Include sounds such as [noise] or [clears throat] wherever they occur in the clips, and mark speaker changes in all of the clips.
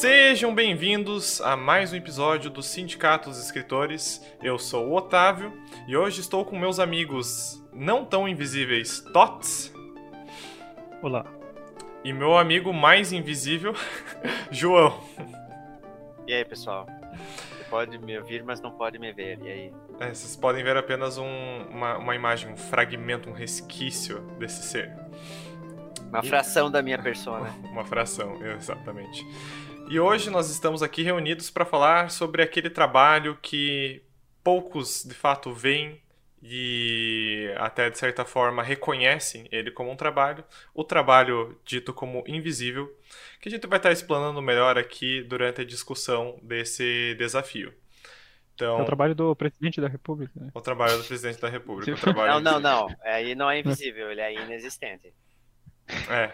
Speaker 1: Sejam bem-vindos a mais um episódio do Sindicato dos Escritores. Eu sou o Otávio e hoje estou com meus amigos não tão invisíveis Tots
Speaker 2: Olá.
Speaker 1: e meu amigo mais invisível, [laughs] João.
Speaker 3: E aí, pessoal? Você pode me ouvir, mas não pode me ver. E aí?
Speaker 1: É, vocês podem ver apenas um- uma, uma imagem, um fragmento, um resquício desse ser.
Speaker 3: Uma fração da minha persona. [laughs]
Speaker 1: Uma fração, exatamente. E hoje nós estamos aqui reunidos para falar sobre aquele trabalho que poucos de fato veem e até de certa forma reconhecem ele como um trabalho, o trabalho dito como invisível, que a gente vai estar explanando melhor aqui durante a discussão desse desafio. Então,
Speaker 2: É o trabalho do presidente da República. Né?
Speaker 1: o trabalho do presidente da República. o
Speaker 2: Sim.
Speaker 1: trabalho
Speaker 3: Não, não, não. Aí não é invisível, ele é inexistente.
Speaker 1: É,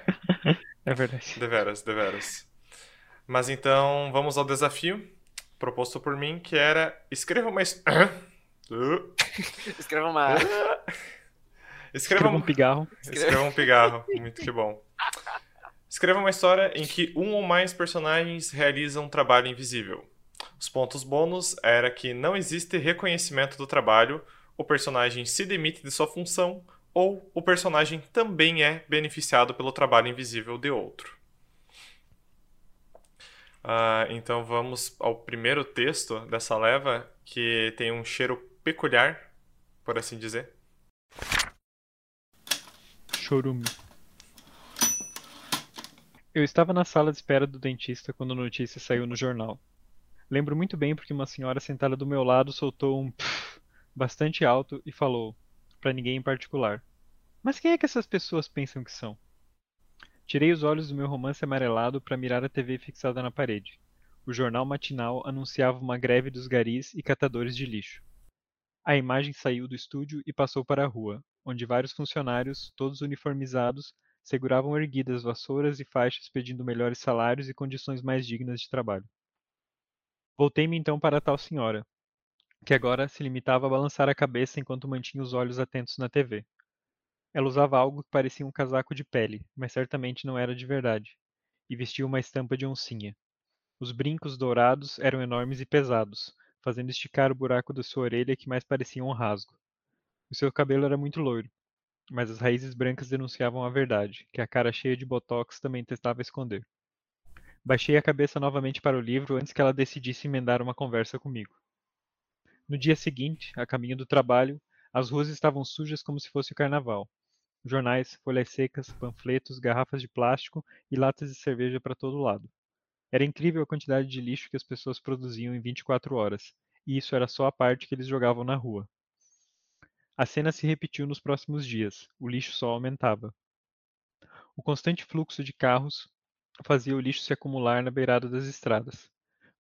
Speaker 1: [laughs]
Speaker 2: É verdade.
Speaker 1: Deveras, deveras. Mas então, vamos ao desafio proposto por mim, que era escreva uma [laughs]
Speaker 3: Escreva uma.
Speaker 1: escreva,
Speaker 2: Escreva um pigarro.
Speaker 1: escreva um pigarro, muito que bom. Escreva uma história em que um ou mais personagens realizam um trabalho invisível. Os pontos bônus era que não existe reconhecimento do trabalho, o personagem se demite de sua função ou o personagem também é beneficiado pelo trabalho invisível de outro. Ah, então vamos ao primeiro texto dessa leva, que tem um cheiro peculiar, por assim dizer.
Speaker 2: Chorume. Eu estava na sala de espera do dentista quando a notícia saiu no jornal. Lembro muito bem porque uma senhora sentada do meu lado soltou um pff bastante alto e falou, para ninguém em particular: Mas quem é que essas pessoas pensam que são? Tirei os olhos do meu romance amarelado para mirar a TV fixada na parede. O jornal matinal anunciava uma greve dos garis e catadores de lixo. A imagem saiu do estúdio e passou para a rua, onde vários funcionários, todos uniformizados, seguravam erguidas vassouras e faixas pedindo melhores salários e condições mais dignas de trabalho. Voltei-me então para a tal senhora, que agora se limitava a balançar a cabeça enquanto mantinha os olhos atentos na TV. Ela usava algo que parecia um casaco de pele, mas certamente não era de verdade, e vestia uma estampa de oncinha. Os brincos dourados eram enormes e pesados, fazendo esticar o buraco da sua orelha que mais parecia um rasgo. O seu cabelo era muito loiro, mas as raízes brancas denunciavam a verdade, que a cara cheia de botox também tentava esconder. Baixei a cabeça novamente para o livro antes que ela decidisse emendar uma conversa comigo. No dia seguinte, a caminho do trabalho, as ruas estavam sujas como se fosse o carnaval. Jornais, folhas secas, panfletos, garrafas de plástico e latas de cerveja para todo lado. Era incrível a quantidade de lixo que as pessoas produziam em 24 horas, e isso era só a parte que eles jogavam na rua. A cena se repetiu nos próximos dias, o lixo só aumentava. O constante fluxo de carros fazia o lixo se acumular na beirada das estradas.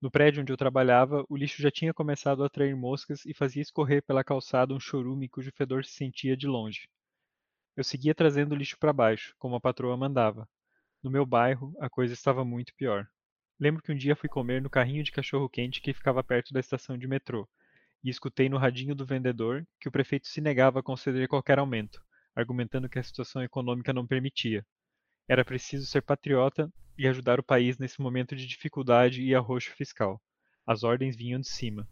Speaker 2: No prédio onde eu trabalhava, o lixo já tinha começado a atrair moscas e fazia escorrer pela calçada um chorume cujo fedor se sentia de longe. Eu seguia trazendo o lixo para baixo, como a patroa mandava. No meu bairro, a coisa estava muito pior. Lembro que um dia fui comer no carrinho de cachorro-quente que ficava perto da estação de metrô, e escutei no radinho do vendedor que o prefeito se negava a conceder qualquer aumento, argumentando que a situação econômica não permitia. Era preciso ser patriota e ajudar o país nesse momento de dificuldade e arroxo fiscal. As ordens vinham de cima.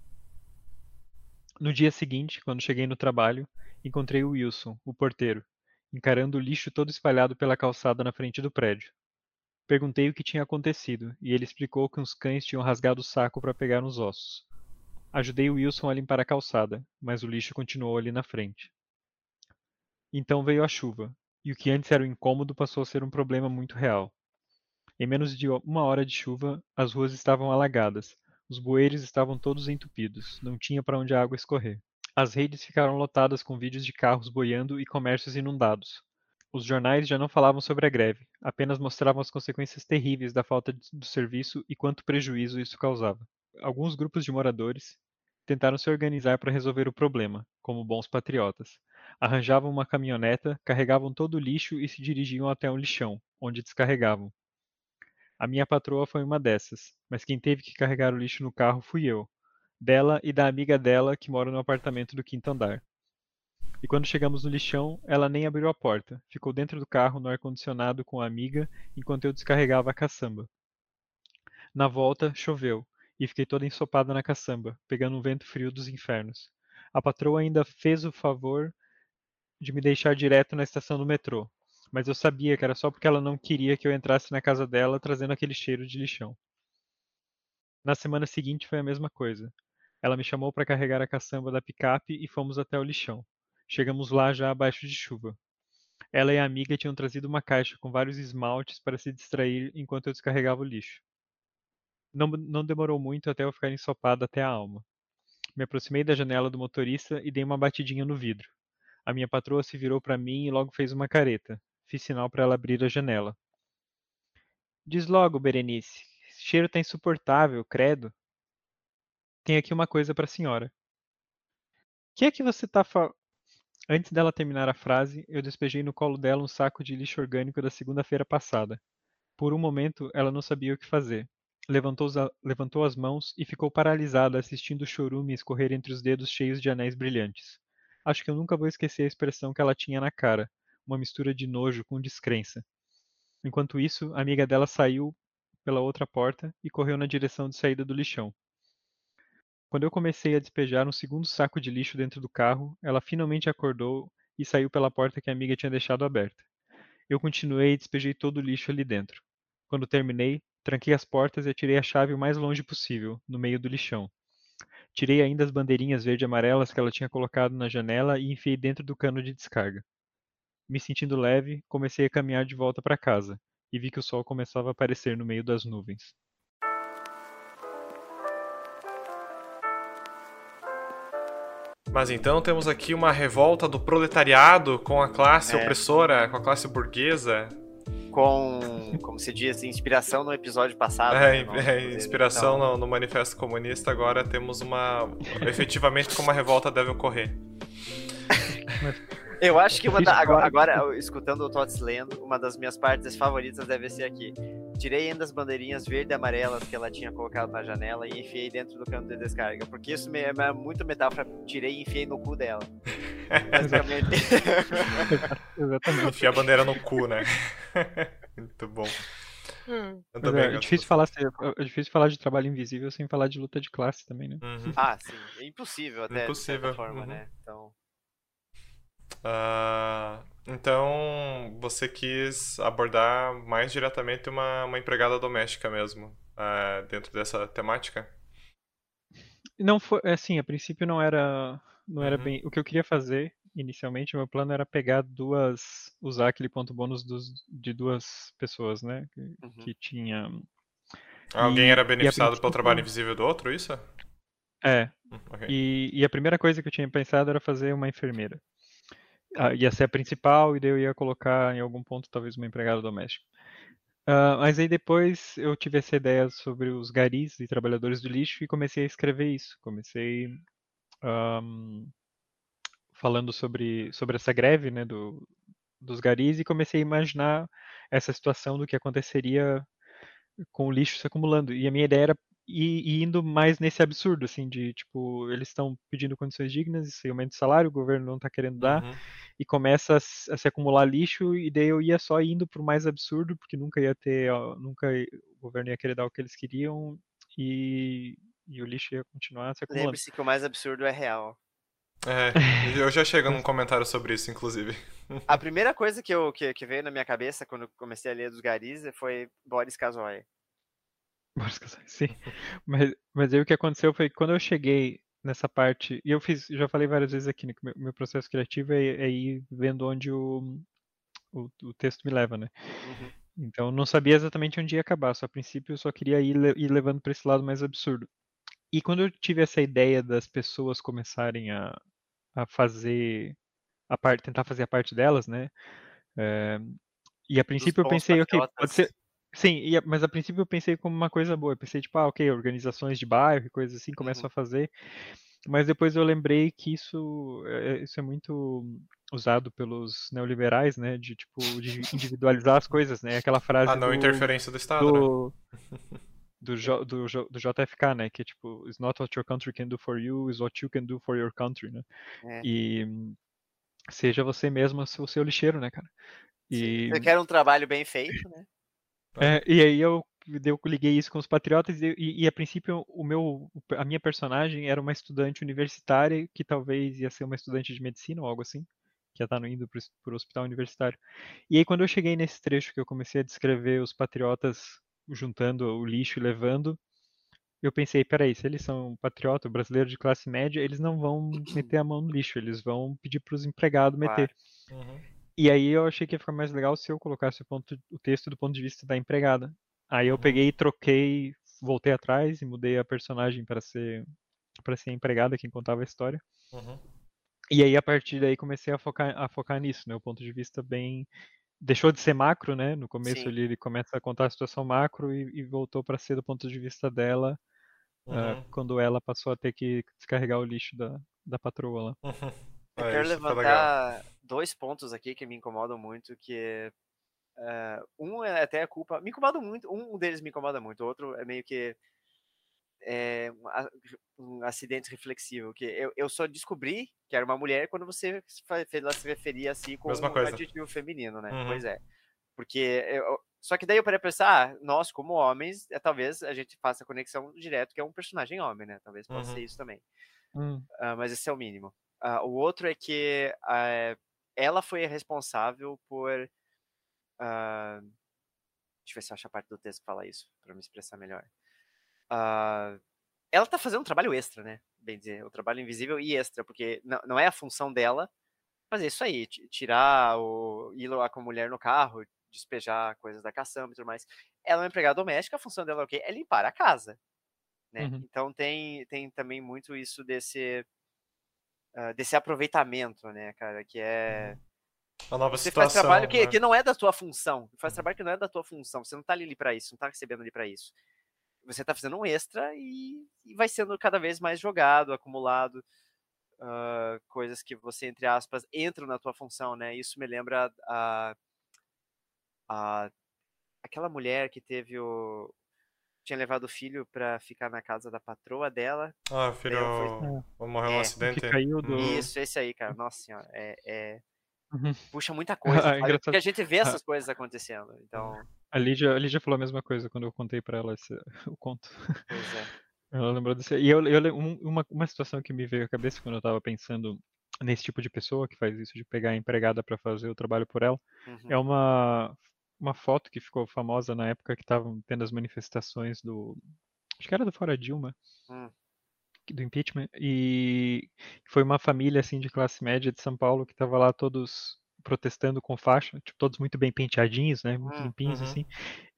Speaker 2: No dia seguinte, quando cheguei no trabalho, encontrei o Wilson, o porteiro, encarando o lixo todo espalhado pela calçada na frente do prédio. Perguntei o que tinha acontecido, e ele explicou que uns cães tinham rasgado o saco para pegar uns ossos. Ajudei Wilson a limpar a calçada, mas o lixo continuou ali na frente. Então veio a chuva, e o que antes era um incômodo passou a ser um problema muito real. Em menos de uma hora de chuva, as ruas estavam alagadas, os bueiros estavam todos entupidos, não tinha para onde a água escorrer. As redes ficaram lotadas com vídeos de carros boiando e comércios inundados. Os jornais já não falavam sobre a greve, apenas mostravam as consequências terríveis da falta do serviço e quanto prejuízo isso causava. Alguns grupos de moradores tentaram se organizar para resolver o problema, como bons patriotas. Arranjavam uma caminhoneta, carregavam todo o lixo e se dirigiam até um lixão, onde descarregavam. A minha patroa foi uma dessas, mas quem teve que carregar o lixo no carro fui eu, dela e da amiga dela que mora no apartamento do quinto andar. E quando chegamos no lixão, ela nem abriu a porta, ficou dentro do carro no ar-condicionado com a amiga enquanto eu descarregava a caçamba. Na volta, choveu, e fiquei toda ensopada na caçamba, pegando um vento frio dos infernos. A patroa ainda fez o favor de me deixar direto na estação do metrô, mas eu sabia que era só porque ela não queria que eu entrasse na casa dela trazendo aquele cheiro de lixão. Na semana seguinte foi a mesma coisa. Ela me chamou para carregar a caçamba da picape e fomos até o lixão. Chegamos lá já abaixo de chuva. Ela e a amiga tinham trazido uma caixa com vários esmaltes para se distrair enquanto eu descarregava o lixo. Não, não demorou muito até eu ficar ensopada até a alma. Me aproximei da janela do motorista e dei uma batidinha no vidro. A minha patroa se virou para mim e logo fez uma careta. Fiz sinal para ela abrir a janela. Diz logo, Berenice. Esse cheiro tá insuportável, credo. Tem aqui uma coisa para a senhora. Que é que você tá fa... Antes dela terminar a frase, eu despejei no colo dela um saco de lixo orgânico da segunda-feira passada. Por um momento, ela não sabia o que fazer. Levantou, levantou as mãos e ficou paralisada assistindo o chorume escorrer entre os dedos cheios de anéis brilhantes. Acho que eu nunca vou esquecer a expressão que ela tinha na cara, uma mistura de nojo com descrença. Enquanto isso, a amiga dela saiu pela outra porta e correu na direção de saída do lixão. Quando eu comecei a despejar um segundo saco de lixo dentro do carro, ela finalmente acordou e saiu pela porta que a amiga tinha deixado aberta. Eu continuei e despejei todo o lixo ali dentro. Quando terminei, tranquei as portas e atirei a chave o mais longe possível, no meio do lixão. Tirei ainda as bandeirinhas verde e amarelas que ela tinha colocado na janela e enfiei dentro do cano de descarga. Me sentindo leve, comecei a caminhar de volta para casa e vi que o sol começava a aparecer no meio das nuvens.
Speaker 1: Mas então temos aqui uma revolta do proletariado com a classe
Speaker 3: É.
Speaker 1: opressora, com a classe burguesa.
Speaker 3: Com, como se diz, inspiração no episódio passado.
Speaker 1: É,
Speaker 3: né,
Speaker 1: é, inspiração
Speaker 3: Então,
Speaker 1: no, no Manifesto Comunista, agora temos uma. efetivamente como a revolta deve ocorrer.
Speaker 3: Eu acho que uma da, agora, agora, escutando o Tots lendo, uma das minhas partes favoritas deve ser aqui. Tirei ainda as bandeirinhas verde e amarelas que ela tinha colocado na janela e enfiei dentro do cano de descarga. Porque isso me- é muito metáfora. Tirei e enfiei no cu dela. [laughs] Basicamente. [laughs]
Speaker 2: Exatamente.
Speaker 1: Enfia a bandeira no cu, né? [laughs] Muito bom. Eu
Speaker 2: Mas
Speaker 1: também
Speaker 2: é, é difícil falar, é difícil falar de trabalho invisível sem falar de luta de classe também, né?
Speaker 1: Uhum.
Speaker 3: ah, sim. É impossível até,
Speaker 1: Impossível,
Speaker 3: de certa forma,
Speaker 1: uhum.
Speaker 3: né? Então,
Speaker 1: Ah, então, você quis abordar mais diretamente uma, uma empregada doméstica mesmo, ah, dentro dessa temática?
Speaker 2: Não foi, assim, a princípio não era, não era
Speaker 1: Uhum.
Speaker 2: bem, o que eu queria fazer inicialmente, meu plano era pegar duas, usar aquele ponto bônus dos, de duas pessoas, né, que,
Speaker 3: uhum.
Speaker 2: que tinha,
Speaker 1: Alguém
Speaker 2: E-
Speaker 1: era beneficiado pelo trabalho invisível do outro, isso?
Speaker 2: é,
Speaker 1: Hum, ok.
Speaker 2: E, e a primeira coisa que eu tinha pensado era fazer uma enfermeira. Ah, ia ser a principal e daí eu ia colocar em algum ponto talvez uma empregada doméstica. Ah, mas aí depois eu tive essa ideia sobre os garis e trabalhadores do lixo e comecei a escrever isso. Comecei ahm, falando sobre, sobre essa greve né, do, dos garis e comecei a imaginar essa situação do que aconteceria com o lixo se acumulando. E a minha ideia era ir, ir indo mais nesse absurdo, assim, de tipo, eles estão pedindo condições dignas, esse aumento de salário, o governo não está querendo dar,
Speaker 1: Uhum.
Speaker 2: e começa a, se a se acumular lixo, e daí eu ia só indo pro mais absurdo, porque nunca ia ter, ó, nunca o governo ia querer dar o que eles queriam, e, e o lixo ia continuar se acumulando.
Speaker 3: Lembre-se que o mais absurdo é real.
Speaker 1: É, [laughs] eu já chego num comentário sobre isso, inclusive.
Speaker 3: A primeira coisa que, eu, que, que veio na minha cabeça quando comecei a ler dos garis foi Boris Casoy.
Speaker 2: Boris Sim, mas, mas aí o que aconteceu foi que quando eu cheguei nessa parte, e eu fiz, já falei várias vezes aqui, né, que meu, meu processo criativo é, é ir vendo onde o, o, o texto me leva, né?
Speaker 3: Uhum.
Speaker 2: Então não sabia exatamente onde ia acabar, só a princípio eu só queria ir, ir levando para esse lado mais absurdo. E quando eu tive essa ideia das pessoas começarem a, a fazer a parte, tentar fazer a parte delas, né? É, e a princípio eu pensei, ok, pode ser. Sim, e a- mas a princípio eu pensei como uma coisa boa. Eu pensei, tipo, ah, ok, organizações de bairro e coisas assim começam
Speaker 3: Uhum.
Speaker 2: a fazer. Mas depois eu lembrei que isso, é, isso é muito usado pelos neoliberais, né? De, tipo, de individualizar as coisas, né? Aquela frase
Speaker 1: A não
Speaker 2: do,
Speaker 1: interferência do Estado, né?
Speaker 2: do, [laughs] do, J- do, J- do JFK, né? Que é tipo, it's not what your country can do for you, it's what you can do for your country, né?
Speaker 3: É.
Speaker 2: E hum, seja você mesmo o seu, o seu lixeiro, né, cara? E,
Speaker 3: Eu quero um trabalho bem feito, né?
Speaker 2: É, e aí eu eu liguei isso com os patriotas e, e, a princípio o meu, a minha personagem era uma estudante universitária que talvez ia ser uma estudante de medicina ou algo assim, que ia estar indo para o hospital universitário. E aí quando eu cheguei nesse trecho que eu comecei a descrever os patriotas juntando o lixo e levando, eu pensei, peraí, se eles são patriota, brasileiro de classe média, eles não vão meter a mão no lixo, eles vão pedir para os empregados meter. Uhum. E aí eu achei que ia ficar mais legal se eu colocasse o, ponto, o texto do ponto de vista da empregada. Aí eu uhum. peguei, troquei, voltei atrás e mudei a personagem para ser para ser a empregada quem contava a história. Uhum. E aí a partir daí comecei a focar a focar nisso, né? O ponto de vista bem deixou de ser macro, né? No começo ali ele começa a contar a situação macro e, e voltou para ser do ponto de vista dela uhum. uh, quando ela passou a ter que descarregar o lixo da, da patroa lá.
Speaker 3: Uhum. Eu é, quero levantar dois pontos aqui que me incomodam muito, que uh, um é até a culpa, me incomoda muito, um deles me incomoda muito, o outro é meio que é, um, acidente reflexivo, que eu, eu só descobri que era uma mulher quando você fez ela se referia assim com um adjetivo feminino, né? Uhum. Pois é. Porque eu, só que daí eu parei pensar, ah, nós como homens, é, talvez a gente faça a conexão direto que é um personagem homem, né? Talvez possa uhum. ser isso também. Uhum. Uh, mas esse é o mínimo. Uh, o outro é que uh, ela foi responsável por. Uh, deixa eu ver se eu acho a parte do texto que fala isso, para me expressar melhor. ela tá fazendo um trabalho extra, né? Bem dizer, o um trabalho invisível e extra, porque não, não é a função dela fazer isso aí, tirar o. ir lá com a mulher no carro, despejar coisas da caçamba e tudo mais. Ela é uma empregada doméstica, a função dela é o quê? É limpar a casa. Né? Uhum. Então tem, tem também muito isso desse uh, desse aproveitamento, né, cara, que é
Speaker 1: a nova
Speaker 3: você
Speaker 1: situação,
Speaker 3: faz trabalho que, né? que não é da tua função, faz trabalho que não é da tua função, você não tá ali para isso, não tá recebendo ali para isso. Você tá fazendo um extra e, e, vai sendo cada vez mais jogado, acumulado, uh, coisas que você, entre aspas, entram na tua função, né? Isso me lembra a, a aquela mulher que teve o, tinha levado o filho pra ficar na casa da patroa dela.
Speaker 1: Ah, o filho foi... morreu é, num acidente.
Speaker 2: caiu do...
Speaker 3: Isso, esse aí, cara. Nossa senhora, é... é... Uhum. Puxa muita [laughs] coisa, é porque a gente vê essas coisas acontecendo, então...
Speaker 2: A Lídia, a Lídia falou a mesma coisa quando eu contei pra ela esse, [laughs] o conto. Pois é. Ela lembrou desse... E eu, eu uma, uma situação que me veio à cabeça quando eu tava pensando nesse tipo de pessoa que faz isso de pegar a empregada para fazer o trabalho por ela, uhum. é uma uma foto que ficou famosa na época que estavam tendo as manifestações do. Acho que era do Fora Dilma. Hum. Do impeachment. E foi uma família assim de classe média de São Paulo que estava lá todos protestando com faixa, tipo, todos muito bem penteadinhos, né? Muito hum, limpinhos, uhum. assim.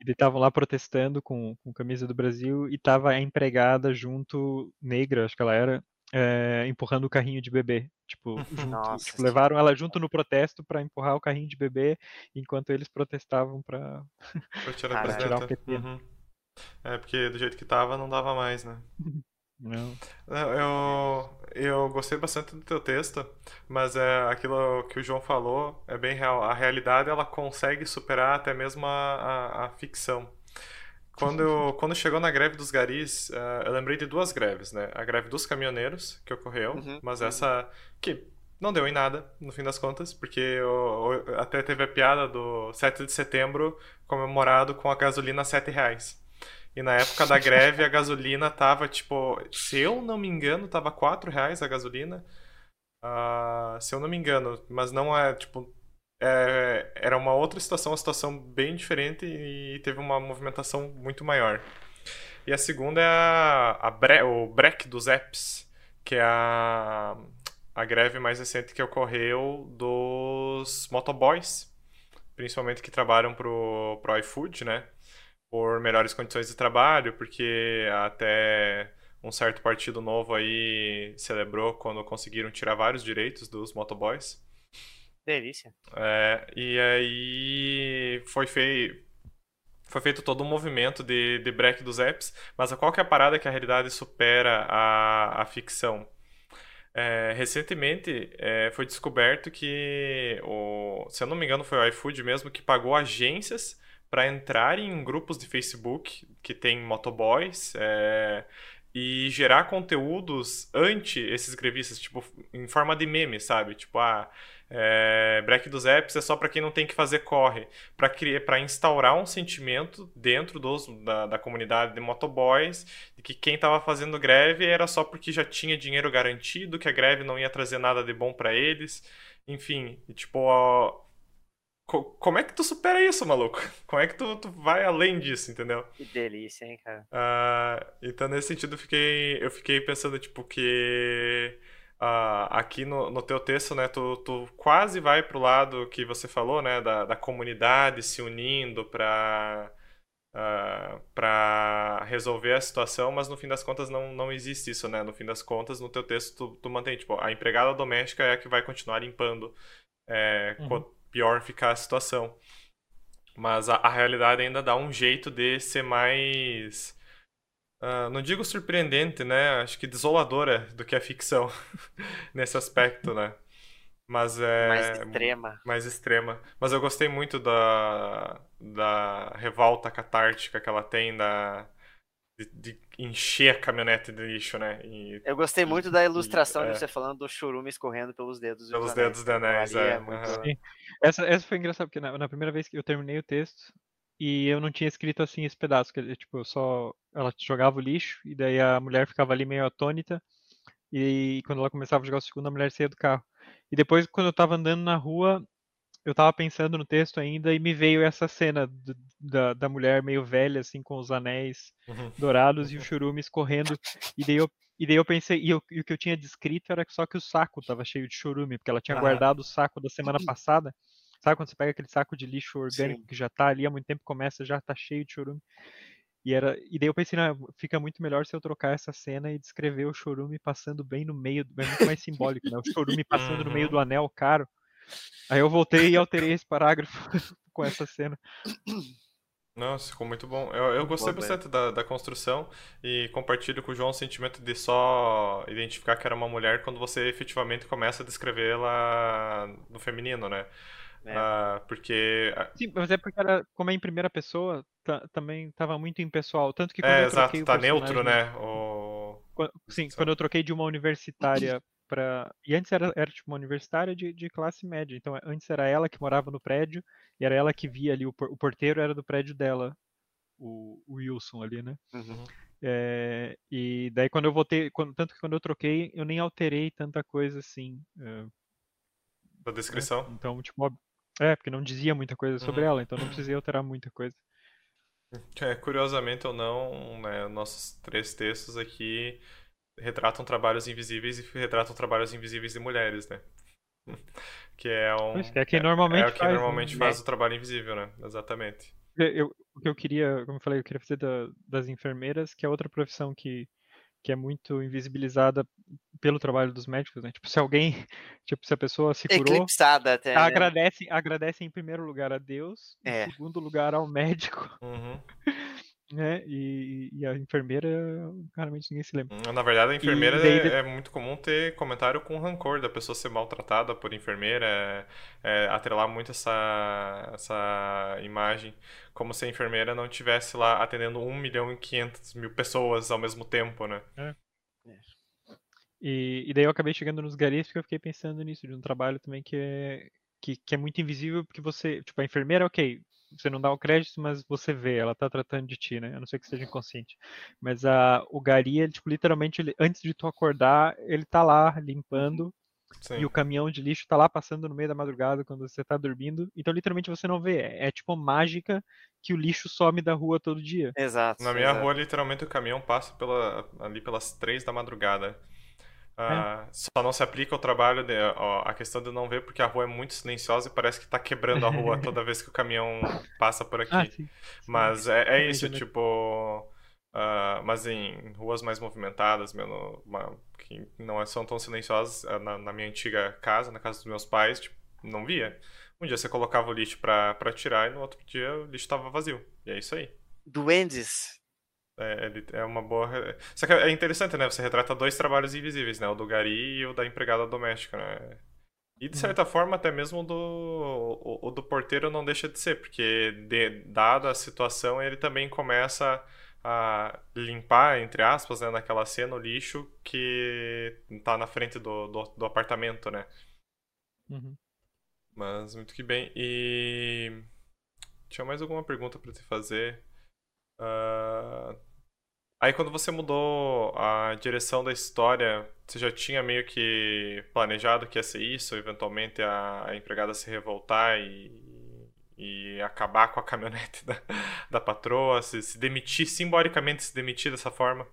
Speaker 2: Eles estavam lá protestando com, com camisa do Brasil e tava a empregada junto, negra, acho que ela era, é, empurrando o carrinho de bebê. Tipo, [laughs] junto, Nossa, tipo, levaram ela junto no protesto para empurrar o carrinho de bebê, enquanto eles protestavam para
Speaker 1: tirar, [laughs] tirar, o PT. Uhum. É, porque do jeito que tava não dava mais, né? [laughs]
Speaker 2: Não.
Speaker 1: Eu, eu gostei bastante do teu texto, mas é aquilo que o João falou é bem real. A realidade ela consegue superar até mesmo a, a, a ficção. Quando, eu, quando chegou na greve dos garis, uh, eu lembrei de duas greves, né? A greve dos caminhoneiros, que ocorreu, uhum, mas uhum. essa que não deu em nada, no fim das contas, porque eu, eu, até teve a piada do 7 de setembro comemorado com a gasolina a 7 reais. E na época da greve a [laughs] gasolina tava, tipo, se eu não me engano, tava 4 reais a gasolina. Uh, se eu não me engano, mas não é, tipo, é, era uma outra situação, uma situação bem diferente e teve uma movimentação muito maior. E a segunda é a, a bre, o break dos apps, que é a, a greve mais recente que ocorreu dos motoboys, principalmente que trabalham pro, pro iFood, né? Por melhores condições de trabalho, porque até um certo partido novo aí celebrou quando conseguiram tirar vários direitos dos motoboys.
Speaker 3: Delícia.
Speaker 1: É, e aí foi feito foi feito todo um movimento de, de break dos apps, mas qual que é a parada que a realidade supera a, a ficção? É, recentemente é, foi descoberto que, o, se eu não me engano, foi o iFood mesmo que pagou agências para entrar em grupos de Facebook que tem motoboys é, e gerar conteúdos anti esses grevistas, tipo, em forma de meme, sabe? Tipo, ah, É, break dos apps é só para quem não tem que fazer corre, para instaurar um sentimento dentro dos, da, da comunidade de motoboys de que quem estava fazendo greve era só porque já tinha dinheiro garantido, que a greve não ia trazer nada de bom para eles. Enfim, tipo, ó, como é que tu supera isso, maluco? [laughs] Como é que tu, tu vai além disso, entendeu?
Speaker 3: Que delícia, hein, cara?
Speaker 1: Uh, então, nesse sentido, eu fiquei, eu fiquei pensando, tipo, que uh, aqui no, no teu texto, né, tu, tu quase vai pro lado que você falou, né, da, da comunidade se unindo pra, uh, pra resolver a situação, mas no fim das contas não, não existe isso, né? No fim das contas, no teu texto, tu, tu mantém, tipo, a empregada doméstica é a que vai continuar limpando é, uhum pior ficar a situação. Mas a, a realidade ainda dá um jeito de ser mais. Uh, não digo surpreendente, né? Acho que desoladora do que a ficção [laughs] nesse aspecto, né? Mas é.
Speaker 3: Mais extrema.
Speaker 1: Mais extrema. Mas eu gostei muito da, da revolta catártica que ela tem, da, de, de, encher a caminhonete de lixo, né? E,
Speaker 3: eu gostei muito da ilustração e, é, de você falando do churume escorrendo pelos dedos.
Speaker 1: Pelos dedos de anéis, é. é muito...
Speaker 2: essa, essa foi engraçada, porque na, na, primeira vez que eu terminei o texto e eu não tinha escrito assim esse pedaço, que tipo, só ela jogava o lixo e daí a mulher ficava ali meio atônita e quando ela começava a jogar o segundo, a mulher saía do carro. E depois, quando eu tava andando na rua, eu tava pensando no texto ainda e me veio essa cena do, da, da mulher meio velha, assim, com os anéis uhum. dourados e o churume escorrendo. E daí eu, e daí eu pensei, e, eu, e, o que eu tinha descrito era só que o saco tava cheio de churume, porque ela tinha ah. guardado o saco da semana passada. Sabe quando você pega aquele saco de lixo orgânico Sim. que já tá ali há muito tempo, começa, já tá cheio de churume. E, era, e daí eu pensei, não, fica muito melhor se eu trocar essa cena e descrever o chorume passando bem no meio, é muito mais simbólico, né? O chorume passando no meio uhum. do anel caro. Aí eu voltei e alterei esse parágrafo [laughs] com essa cena.
Speaker 1: Nossa, ficou muito bom. Eu, eu gostei bastante da, da construção e compartilho com o João o sentimento de só identificar que era uma mulher quando você efetivamente começa a descrevê-la no feminino, né? É. Uh, porque.
Speaker 2: Sim, mas é porque era, como é em primeira pessoa, também estava muito impessoal. Tanto que quando
Speaker 1: é,
Speaker 2: eu
Speaker 1: exato, tá neutro, né? O...
Speaker 2: Quando, sim, quando eu troquei de uma universitária para e antes era, era tipo uma universitária de, de classe média. Então antes era ela que morava no prédio e era ela que via ali o, o porteiro era do prédio dela, o, o Wilson ali, né? Uhum. É, e daí quando eu voltei, quando, tanto que quando eu troquei, eu nem alterei tanta coisa assim. É,
Speaker 1: da descrição.
Speaker 2: Né? Então, tipo, é, porque não dizia muita coisa sobre uhum. ela, então não precisei alterar muita coisa.
Speaker 1: É, curiosamente ou não, né, nossos três textos aqui retratam trabalhos invisíveis e retratam trabalhos invisíveis de mulheres, né? [laughs] que é um.
Speaker 2: é quem normalmente, é,
Speaker 1: é quem
Speaker 2: faz,
Speaker 1: normalmente né? faz o trabalho invisível, né? Exatamente.
Speaker 2: Eu, o que eu queria, como eu falei, eu queria fazer da, das enfermeiras, que é outra profissão que, que é muito invisibilizada pelo trabalho dos médicos, né? Tipo, se alguém, [laughs] tipo, se a pessoa se curou,
Speaker 3: Eclipsada até, né?
Speaker 2: agradece, agradece em primeiro lugar a Deus, é. em segundo lugar ao médico. [laughs]
Speaker 1: Uhum.
Speaker 2: né? E, e, a enfermeira, claramente ninguém se lembra.
Speaker 1: Na verdade, a enfermeira daí, é, é, muito comum ter comentário com rancor da pessoa ser maltratada por enfermeira, é, é, atrelar muito essa, essa imagem, como se a enfermeira não estivesse lá atendendo 1 milhão e 500 mil pessoas ao mesmo tempo, né?
Speaker 2: É. E, e daí eu acabei chegando nos garis porque eu fiquei pensando nisso, de um trabalho também que é, que, que é muito invisível, porque você, tipo, a enfermeira, ok, você não dá o crédito, mas você vê, ela tá tratando de ti, né? A não ser que seja inconsciente. Mas a, o Gari, ele, tipo, literalmente, ele, antes de tu acordar, ele tá lá limpando. Sim. E o caminhão de lixo tá lá passando no meio da madrugada quando você tá dormindo. Então, literalmente, você não vê. É, é tipo mágica que o lixo some da rua todo dia.
Speaker 3: Exato.
Speaker 1: Na minha
Speaker 3: exato.
Speaker 1: rua, literalmente, o caminhão passa pela, ali pelas três da madrugada. Uh, Só não se aplica ao trabalho, de, ó, a questão de não ver, porque a rua é muito silenciosa e parece que está quebrando a rua [laughs] toda vez que o caminhão passa por aqui. Ah, sim. Mas é, é isso, tipo. Uh, mas em ruas mais movimentadas, mesmo, uma, que não é, são tão silenciosas, ah, na, na, minha antiga casa, na casa dos meus pais, tipo, não via. Um dia você colocava o lixo para tirar e no outro dia o lixo estava vazio. E é isso aí.
Speaker 3: Duendes
Speaker 1: é, é uma boa. Só que é interessante, né? Você retrata dois trabalhos invisíveis, né? O do Gari e o da empregada doméstica, né? E de certa uhum. forma, até mesmo do, o, o, do porteiro não deixa de ser, porque de, dada a situação, ele também começa a limpar, entre aspas, né, naquela cena, o lixo que tá na frente do, do, do apartamento, né?
Speaker 2: Uhum.
Speaker 1: Mas muito que bem. E. Tinha mais alguma pergunta para te fazer? Uh... Aí quando você mudou a direção da história, você já tinha meio que planejado que ia ser isso, eventualmente a, a empregada se revoltar e, e acabar com a caminhonete [laughs] da, da patroa, se, se demitir, simbolicamente se demitir dessa forma?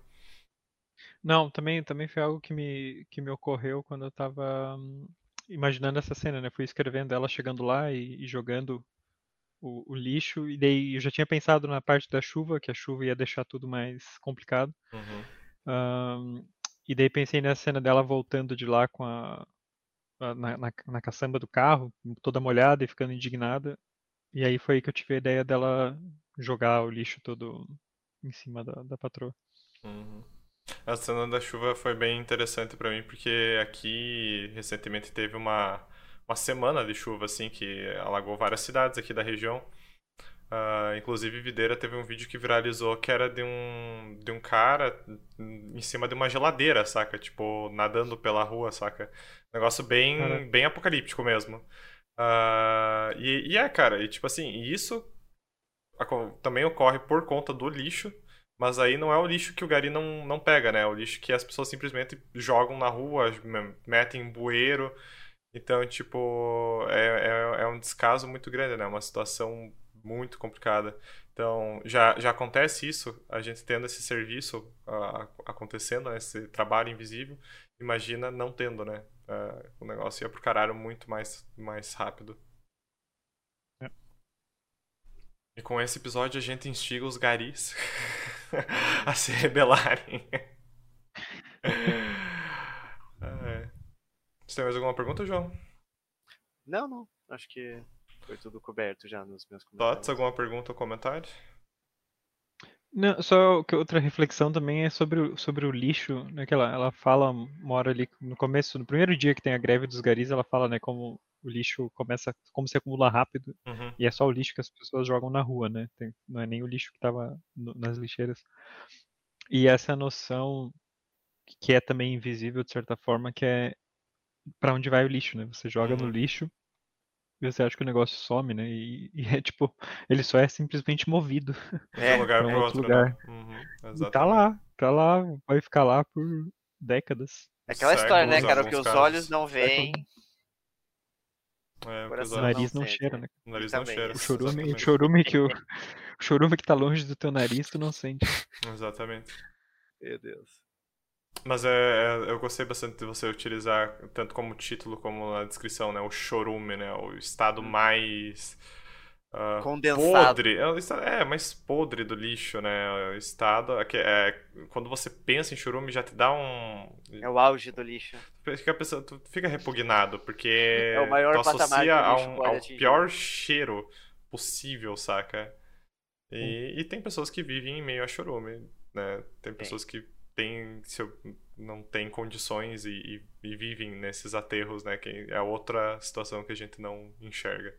Speaker 2: Não, também, também foi algo que me, que me ocorreu quando eu tava hum, imaginando essa cena, né? Fui escrevendo ela chegando lá e, e jogando o, o, lixo, e daí eu já tinha pensado na parte da chuva, que a chuva ia deixar tudo mais complicado.
Speaker 1: Uhum.
Speaker 2: Um, e daí pensei nessa cena dela voltando de lá com a, a na, na, na, caçamba do carro, toda molhada e ficando indignada. E aí foi aí que eu tive a ideia dela jogar o lixo todo em cima da, da patroa.
Speaker 1: Uhum. A cena da chuva foi bem interessante para mim, porque aqui recentemente teve uma uma semana de chuva, assim, que alagou várias cidades aqui da região. Uh, inclusive, Videira teve um vídeo que viralizou que era de um, de um cara em cima de uma geladeira, saca? Tipo, nadando pela rua, saca? Negócio bem, bem apocalíptico mesmo. Uh, e, e, é, cara, e tipo assim, isso também ocorre por conta do lixo, mas aí não é o lixo que o gari não, não pega, né? É o lixo que as pessoas simplesmente jogam na rua, metem em bueiro. Então, tipo, é, é, é um descaso muito grande, né? Uma situação muito complicada. Então, já, já acontece isso, a gente tendo esse serviço uh, acontecendo, né? esse trabalho invisível. Imagina não tendo, né? Uh, o negócio ia pro caralho muito mais, mais rápido. É. E com esse episódio a gente instiga os garis [laughs] a se rebelarem. é. Você tem mais alguma pergunta, João?
Speaker 3: Não, não. Acho que foi tudo coberto já nos meus comentários.
Speaker 1: Tots, alguma pergunta ou comentário?
Speaker 2: Não, só que outra reflexão também é sobre o, sobre o lixo, né, que ela, ela fala uma hora ali no começo, no primeiro dia que tem a greve dos garis, ela fala, né, como o lixo começa, como se acumula rápido,
Speaker 1: uhum.
Speaker 2: e é só o lixo que as pessoas jogam na rua, né, tem, não é nem o lixo que estava nas lixeiras. E essa noção que é também invisível de certa forma, que é para onde vai o lixo, né? Você joga uhum. no lixo você acha que o negócio some, né? E, e, [laughs] é tipo, ele só é simplesmente movido.
Speaker 1: É, um lugar para outro, né? lugar.
Speaker 2: Né? Uhum, e tá lá, tá lá, vai ficar lá por décadas.
Speaker 3: É aquela história, né, cara? O que os olhos não veem.
Speaker 1: É,
Speaker 2: o, nariz não, não cheira, né?
Speaker 1: O nariz não cheira.
Speaker 2: O chorume, o chorume que o, o [laughs] chorume que tá longe do teu nariz, tu não sente.
Speaker 1: Exatamente.
Speaker 3: Meu Deus.
Speaker 1: Mas é, é, eu gostei bastante de você utilizar, tanto como título como na descrição, né? O chorume, né? O estado uhum. mais. Uh,
Speaker 3: Condensado.
Speaker 1: Podre. É, é, mais podre do lixo, né? O estado. É, é, quando você pensa em chorume, já te dá um.
Speaker 3: É o auge do lixo.
Speaker 1: Fica, pensando, tu fica repugnado, porque [laughs] é o maior tu associa ao, ao pior cheiro possível, saca? E, hum. e tem pessoas que vivem em meio a chorume, né? Tem pessoas que tem, se eu, não tem condições e, e, e, vivem nesses aterros, né? Que é outra situação que a gente não enxerga.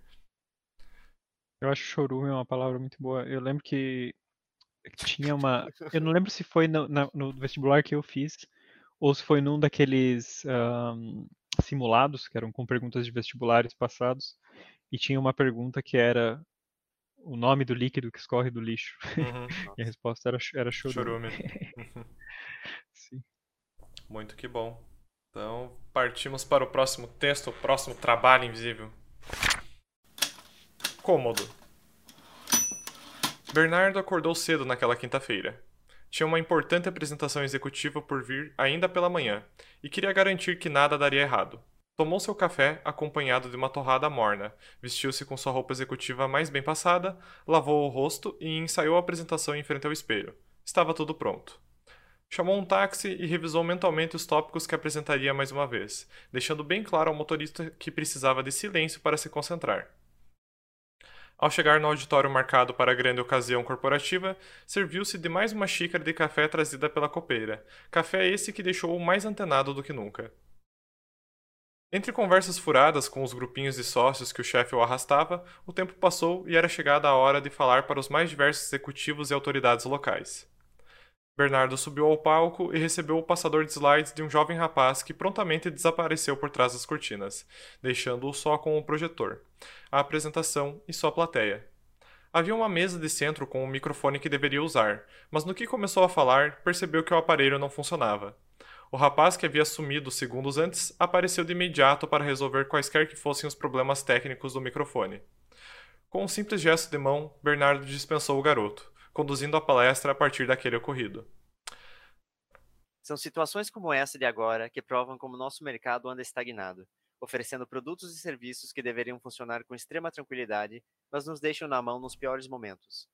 Speaker 2: Eu acho chorume é uma palavra muito boa. Eu lembro que tinha uma. Eu não lembro se foi no, na, no vestibular que eu fiz ou se foi num daqueles um, simulados que eram com perguntas de vestibulares passados e tinha uma pergunta que era o nome do líquido que escorre do lixo.
Speaker 1: Uhum. [laughs]
Speaker 2: e a resposta era, era chorume.
Speaker 1: chorume. Muito que bom. Então, partimos para o próximo texto, o próximo trabalho invisível. Cômodo. Bernardo acordou cedo naquela quinta-feira. Tinha uma importante apresentação executiva por vir ainda pela manhã e queria garantir que nada daria errado. Tomou seu café acompanhado de uma torrada morna, vestiu-se com sua roupa executiva mais bem passada, lavou o rosto e ensaiou a apresentação em frente ao espelho. Estava tudo pronto. Chamou um táxi e revisou mentalmente os tópicos que apresentaria mais uma vez, deixando bem claro ao motorista que precisava de silêncio para se concentrar. Ao chegar no auditório marcado para a grande ocasião corporativa, serviu-se de mais uma xícara de café trazida pela copeira. Café esse que deixou-o mais antenado do que nunca. Entre conversas furadas com os grupinhos de sócios que o chefe o arrastava, o tempo passou e era chegada a hora de falar para os mais diversos executivos e autoridades locais. Bernardo subiu ao palco e recebeu o passador de slides de um jovem rapaz que prontamente desapareceu por trás das cortinas, deixando-o só com o projetor, a apresentação e sua plateia. Havia uma mesa de centro com o microfone que deveria usar, mas no que começou a falar, percebeu que o aparelho não funcionava. O rapaz que havia sumido segundos antes apareceu de imediato para resolver quaisquer que fossem os problemas técnicos do microfone. Com um simples gesto de mão, Bernardo dispensou o garoto, conduzindo a palestra a partir daquele ocorrido.
Speaker 3: São situações como essa de agora que provam como nosso mercado anda estagnado, oferecendo produtos e serviços que deveriam funcionar com extrema tranquilidade, mas nos deixam na mão nos piores momentos.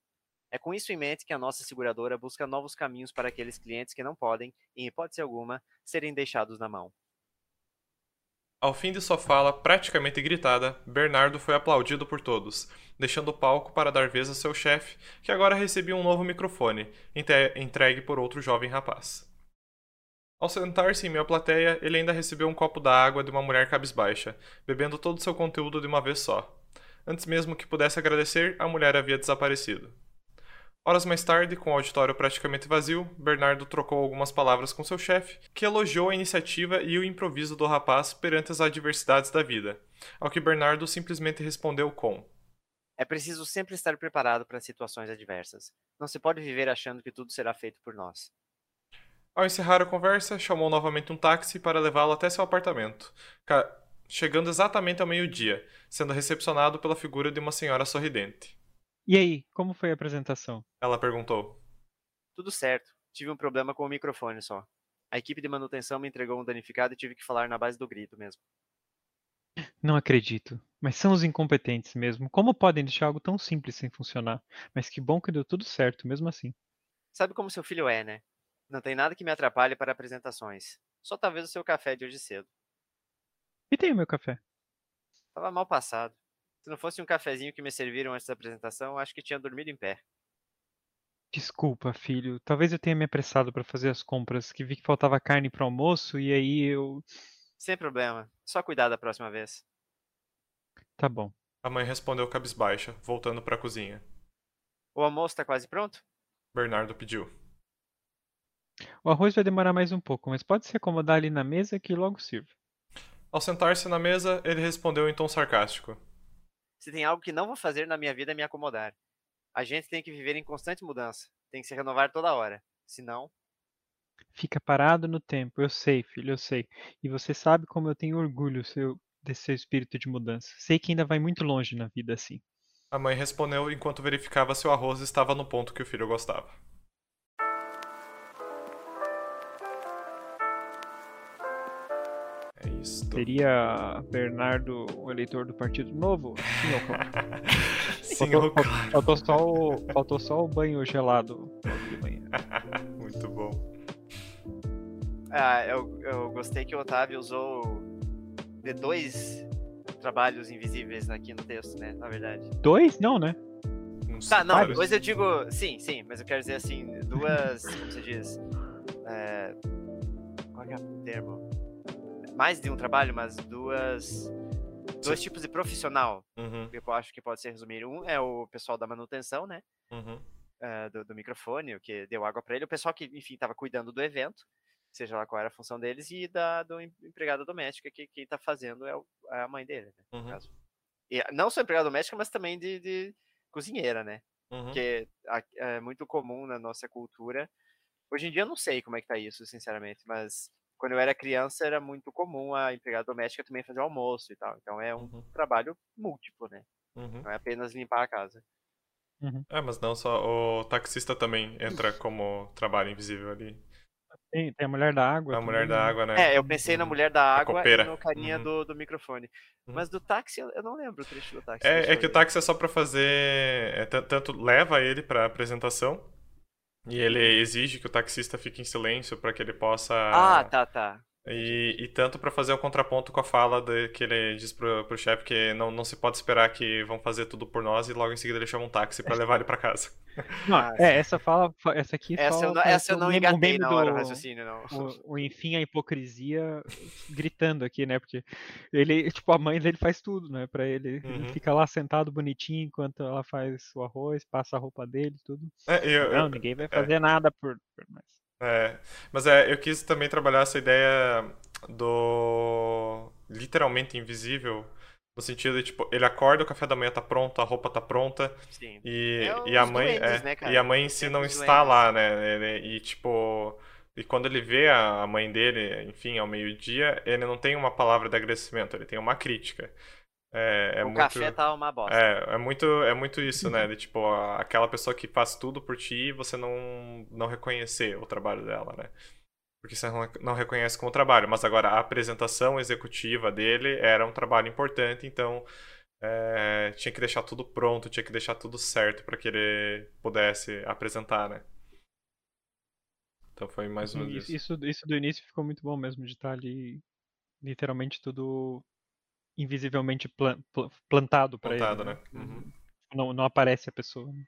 Speaker 3: É com isso em mente que a nossa seguradora busca novos caminhos para aqueles clientes que não podem, em hipótese alguma, serem deixados na mão.
Speaker 1: Ao fim de sua fala, praticamente gritada, Bernardo foi aplaudido por todos, deixando o palco para dar vez a seu chefe, que agora recebia um novo microfone, entregue por outro jovem rapaz. Ao sentar-se em minha plateia, ele ainda recebeu um copo d'água de uma mulher cabisbaixa, bebendo todo o seu conteúdo de uma vez só. Antes mesmo que pudesse agradecer, a mulher havia desaparecido. Horas mais tarde, com o auditório praticamente vazio, Bernardo trocou algumas palavras com seu chefe, que elogiou a iniciativa e o improviso do rapaz perante as adversidades da vida, ao que Bernardo simplesmente respondeu com:
Speaker 3: É preciso sempre estar preparado para situações adversas. Não se pode viver achando que tudo será feito por nós.
Speaker 1: Ao encerrar a conversa, chamou novamente um táxi para levá-lo até seu apartamento, chegando exatamente ao meio-dia, sendo recepcionado pela figura de uma senhora sorridente.
Speaker 2: E aí, como foi a apresentação?
Speaker 1: Ela perguntou.
Speaker 3: Tudo certo. Tive um problema com o microfone só. A equipe de manutenção me entregou um danificado e tive que falar na base do grito mesmo.
Speaker 2: Não acredito. Mas são os incompetentes mesmo. Como podem deixar algo tão simples sem funcionar? Mas que bom que deu tudo certo, mesmo assim.
Speaker 3: Sabe como seu filho é, né? Não tem nada que me atrapalhe para apresentações. Só talvez o seu café de hoje cedo.
Speaker 2: E tem o meu café?
Speaker 3: Tava mal passado. Se não fosse um cafezinho que me serviram antes da apresentação, acho que tinha dormido em pé.
Speaker 2: Desculpa, filho. Talvez eu tenha me apressado para fazer as compras, que vi que faltava carne para almoço e aí eu.
Speaker 3: Sem problema. Só cuidar da próxima vez.
Speaker 2: Tá bom.
Speaker 1: A mãe respondeu cabisbaixa, voltando para a cozinha.
Speaker 3: O almoço está quase pronto?
Speaker 1: Bernardo pediu.
Speaker 2: O arroz vai demorar mais um pouco, mas pode se acomodar ali na mesa que logo sirvo.
Speaker 1: Ao sentar-se na mesa, ele respondeu em tom sarcástico.
Speaker 3: Se tem algo que não vou fazer na minha vida é me acomodar. A gente tem que viver em constante mudança, tem que se renovar toda hora. Senão.
Speaker 2: Fica parado no tempo, eu sei, filho, eu sei. E você sabe como eu tenho orgulho seu, desse seu espírito de mudança. Sei que ainda vai muito longe na vida assim.
Speaker 1: A mãe respondeu enquanto verificava se o arroz estava no ponto que o filho gostava.
Speaker 2: Seria Bernardo o eleitor do Partido Novo? Sim ou claro? [laughs]
Speaker 1: Sim
Speaker 2: faltou,
Speaker 1: ou claro.
Speaker 2: Faltou só, o, faltou só o banho gelado de manhã. [laughs]
Speaker 1: Muito bom.
Speaker 3: Ah, eu, eu gostei que o Otávio usou de dois trabalhos invisíveis aqui no texto, né? Na verdade.
Speaker 2: Dois? Não, né?
Speaker 3: Tá, não, dois eu digo. Sim, sim, mas eu quero dizer assim, duas. como se diz? É, qual é o termo? Mais de um trabalho, mas duas dois tipos de profissional
Speaker 1: Uhum,
Speaker 3: que eu acho que pode ser resumir. Um é o pessoal da manutenção, né?
Speaker 1: uhum.
Speaker 3: eh, do, do microfone, o que deu água para ele. O pessoal que, enfim, estava cuidando do evento, seja lá qual era a função deles, e da do em- empregada doméstica, que quem tá fazendo é, o- é a mãe dele, né? No
Speaker 1: Uhum.
Speaker 3: caso. E não só empregada doméstica, mas também de, de cozinheira, né?
Speaker 1: Uhum.
Speaker 3: que é muito comum na nossa cultura. Hoje em dia eu não sei como é que tá isso, sinceramente, mas quando eu era criança era muito comum a empregada doméstica também fazer o almoço e tal. Então é um
Speaker 1: Uhum.
Speaker 3: trabalho múltiplo, né?
Speaker 1: Uhum.
Speaker 3: Não é apenas limpar a casa.
Speaker 1: É, mas não só. O taxista também entra como trabalho invisível ali.
Speaker 2: Tem, tem a mulher da água.
Speaker 1: A mulher
Speaker 2: também,
Speaker 1: da
Speaker 2: né?
Speaker 1: água, né?
Speaker 3: É, eu pensei na
Speaker 1: Uhum.
Speaker 3: mulher da água e no carinha
Speaker 1: Uhum.
Speaker 3: do, do microfone.
Speaker 1: Uhum.
Speaker 3: Mas do táxi, eu não lembro o trecho do táxi.
Speaker 1: É, é que o táxi é só pra fazer. é, tanto leva ele pra apresentação. E ele exige que o taxista fique em silêncio pra que ele possa
Speaker 3: Ah, tá, tá.
Speaker 1: E, e tanto para fazer o contraponto com a fala de, que ele diz pro, pro chefe que não, não se pode esperar que vão fazer tudo por nós e logo em seguida ele chama um táxi para levar ele para casa. [laughs]
Speaker 2: Não, ah, é, essa fala, essa aqui
Speaker 3: essa
Speaker 2: fala,
Speaker 3: eu não, essa eu não engatei na hora do, raciocínio, não.
Speaker 2: O, o, enfim, a hipocrisia gritando aqui, né? Porque ele, tipo, a mãe dele faz tudo, né? Pra ele. Uhum. Ele fica lá sentado bonitinho enquanto ela faz o arroz, passa a roupa dele, tudo.
Speaker 1: É, eu,
Speaker 2: não,
Speaker 1: eu,
Speaker 2: ninguém vai é. fazer é. nada por, por nós.
Speaker 1: É, mas é, eu quis também trabalhar essa ideia do literalmente invisível, no sentido de, tipo, ele acorda, o café da manhã tá pronto, a roupa tá pronta.
Speaker 3: Sim.
Speaker 1: E, é e a mãe. Duendes, é, né, e a mãe em si não está duendes. lá, né? Ele, e tipo. E quando ele vê a mãe dele, enfim, ao meio-dia, ele não tem uma palavra de agradecimento, ele tem uma crítica. É, é
Speaker 3: o
Speaker 1: muito,
Speaker 3: café tá uma bosta.
Speaker 1: É, é muito, é muito isso, né? De, tipo, aquela pessoa que faz tudo por ti e você não, não reconhecer o trabalho dela, né? Porque você não reconhece como trabalho. Mas agora, a apresentação executiva dele era um trabalho importante, então é, tinha que deixar tudo pronto, tinha que deixar tudo certo para que ele pudesse apresentar, né? Então foi mais ou menos
Speaker 2: isso. isso. Isso do início ficou muito bom mesmo, de estar ali literalmente tudo invisivelmente plan, plantado para ele.
Speaker 1: Né? né? Uhum.
Speaker 2: Não, não aparece a pessoa. Né?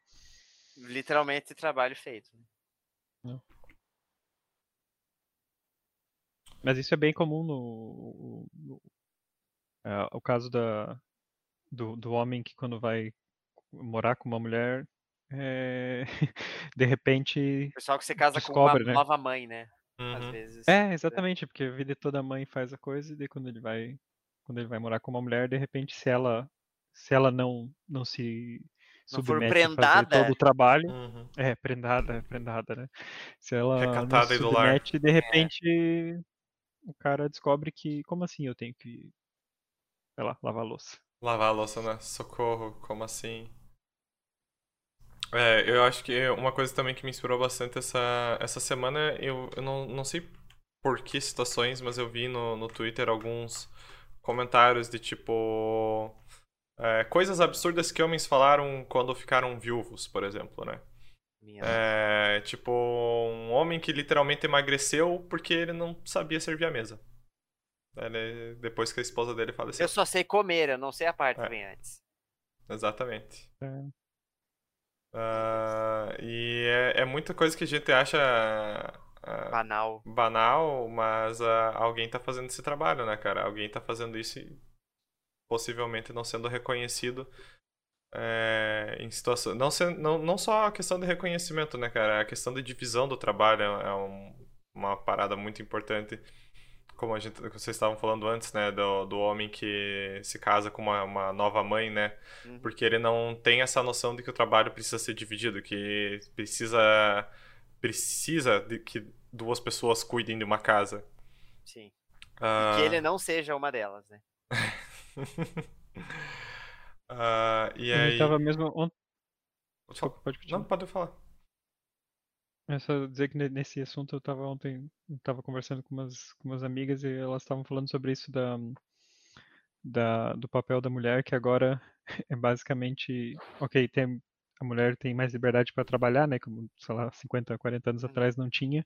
Speaker 3: Literalmente trabalho feito.
Speaker 2: Não. Mas isso é bem comum no, no é, o caso da, do, do homem que quando vai morar com uma mulher, é, [laughs] de repente.
Speaker 3: O pessoal que você casa
Speaker 2: descobre,
Speaker 3: com uma
Speaker 2: né?
Speaker 3: nova mãe, né?
Speaker 1: Uhum.
Speaker 3: Às vezes.
Speaker 2: É, exatamente, porque a vida toda a mãe faz a coisa e daí quando ele vai quando ele vai morar com uma mulher, de repente, se ela se ela não não se
Speaker 3: não submete prendada,
Speaker 2: a fazer todo o trabalho,
Speaker 1: uhum.
Speaker 2: é prendada, prendada, né? Se ela
Speaker 1: Recatada
Speaker 2: não se submete, de repente é. o cara descobre que como assim eu tenho que sei lá, lavar a louça.
Speaker 1: Lavar a louça, né? Socorro, como assim? É, eu acho que uma coisa também que me inspirou bastante essa, essa semana, eu, eu não, não sei por que situações, mas eu vi no, no Twitter alguns comentários de tipo. É, coisas absurdas que homens falaram quando ficaram viúvos, por exemplo, né? É, tipo, um homem que literalmente emagreceu porque ele não sabia servir a mesa. Ele, depois que a esposa dele faleceu.
Speaker 3: Eu só sei comer, eu não sei a parte é. que vem antes.
Speaker 1: Exatamente.
Speaker 2: É.
Speaker 1: Uh, e é, é, muita coisa que a gente acha
Speaker 3: uh, banal.
Speaker 1: banal, mas uh, alguém tá fazendo esse trabalho, né, cara? Alguém tá fazendo isso e possivelmente não sendo reconhecido é, em situação. Não, não, não só a questão de reconhecimento, né, cara? A questão de divisão do trabalho é, é um, uma parada muito importante. Como a gente, vocês estavam falando antes, né, do, do homem que se casa com uma, uma nova mãe, né? Uhum. Porque ele não tem essa noção de que o trabalho precisa ser dividido, que precisa precisa de que duas pessoas cuidem de uma casa.
Speaker 3: Sim. Uh... E que ele não seja uma delas, né?
Speaker 1: uh, [laughs] e aí...
Speaker 2: Eu tava mesmo... Desculpa, pode
Speaker 1: continuar. Não, pode falar.
Speaker 2: É só dizer que nesse assunto eu tava ontem, eu tava conversando com umas, com umas amigas e elas estavam falando sobre isso da, da, do papel da mulher, que agora [laughs] é basicamente, ok, tem, a mulher tem mais liberdade para trabalhar, né, como, sei lá, 50, 40 anos uhum. atrás não tinha,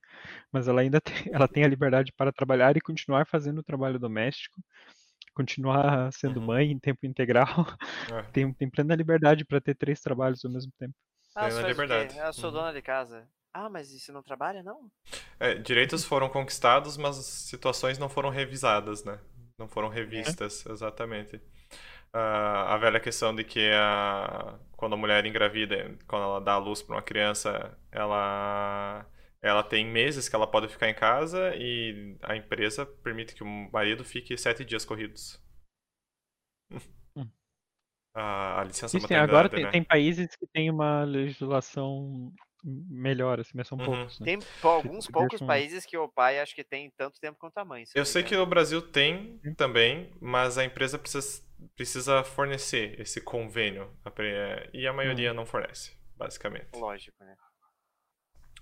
Speaker 2: mas ela ainda [laughs] tem, ela tem a liberdade para trabalhar e continuar fazendo o trabalho doméstico, continuar sendo uhum. mãe em tempo integral, [laughs] é. tem, tem plena liberdade para ter três trabalhos ao mesmo tempo.
Speaker 3: Ah, plena liberdade. Eu sou uhum. dona de casa. Ah, mas e você não trabalha, não?
Speaker 1: É, direitos foram conquistados, mas situações não foram revisadas, né? Não foram revistas, é. exatamente. Uh, a velha questão de que a, quando a mulher engravida, quando ela dá a luz para uma criança, ela ela tem meses que ela pode ficar em casa e a empresa permite que o marido fique sete dias corridos. Hum. [laughs] a, a licença
Speaker 2: Isso, maternidade, agora tem, né? tem, países que têm uma legislação melhor, assim, mas são uhum. poucos. Né?
Speaker 3: Tem alguns poucos deixam... países que o pai acho que tem tanto tempo quanto a mãe.
Speaker 1: Eu sei que o Brasil tem também, mas a empresa precisa, precisa fornecer esse convênio e a maioria hum. não fornece, basicamente.
Speaker 3: Lógico, né?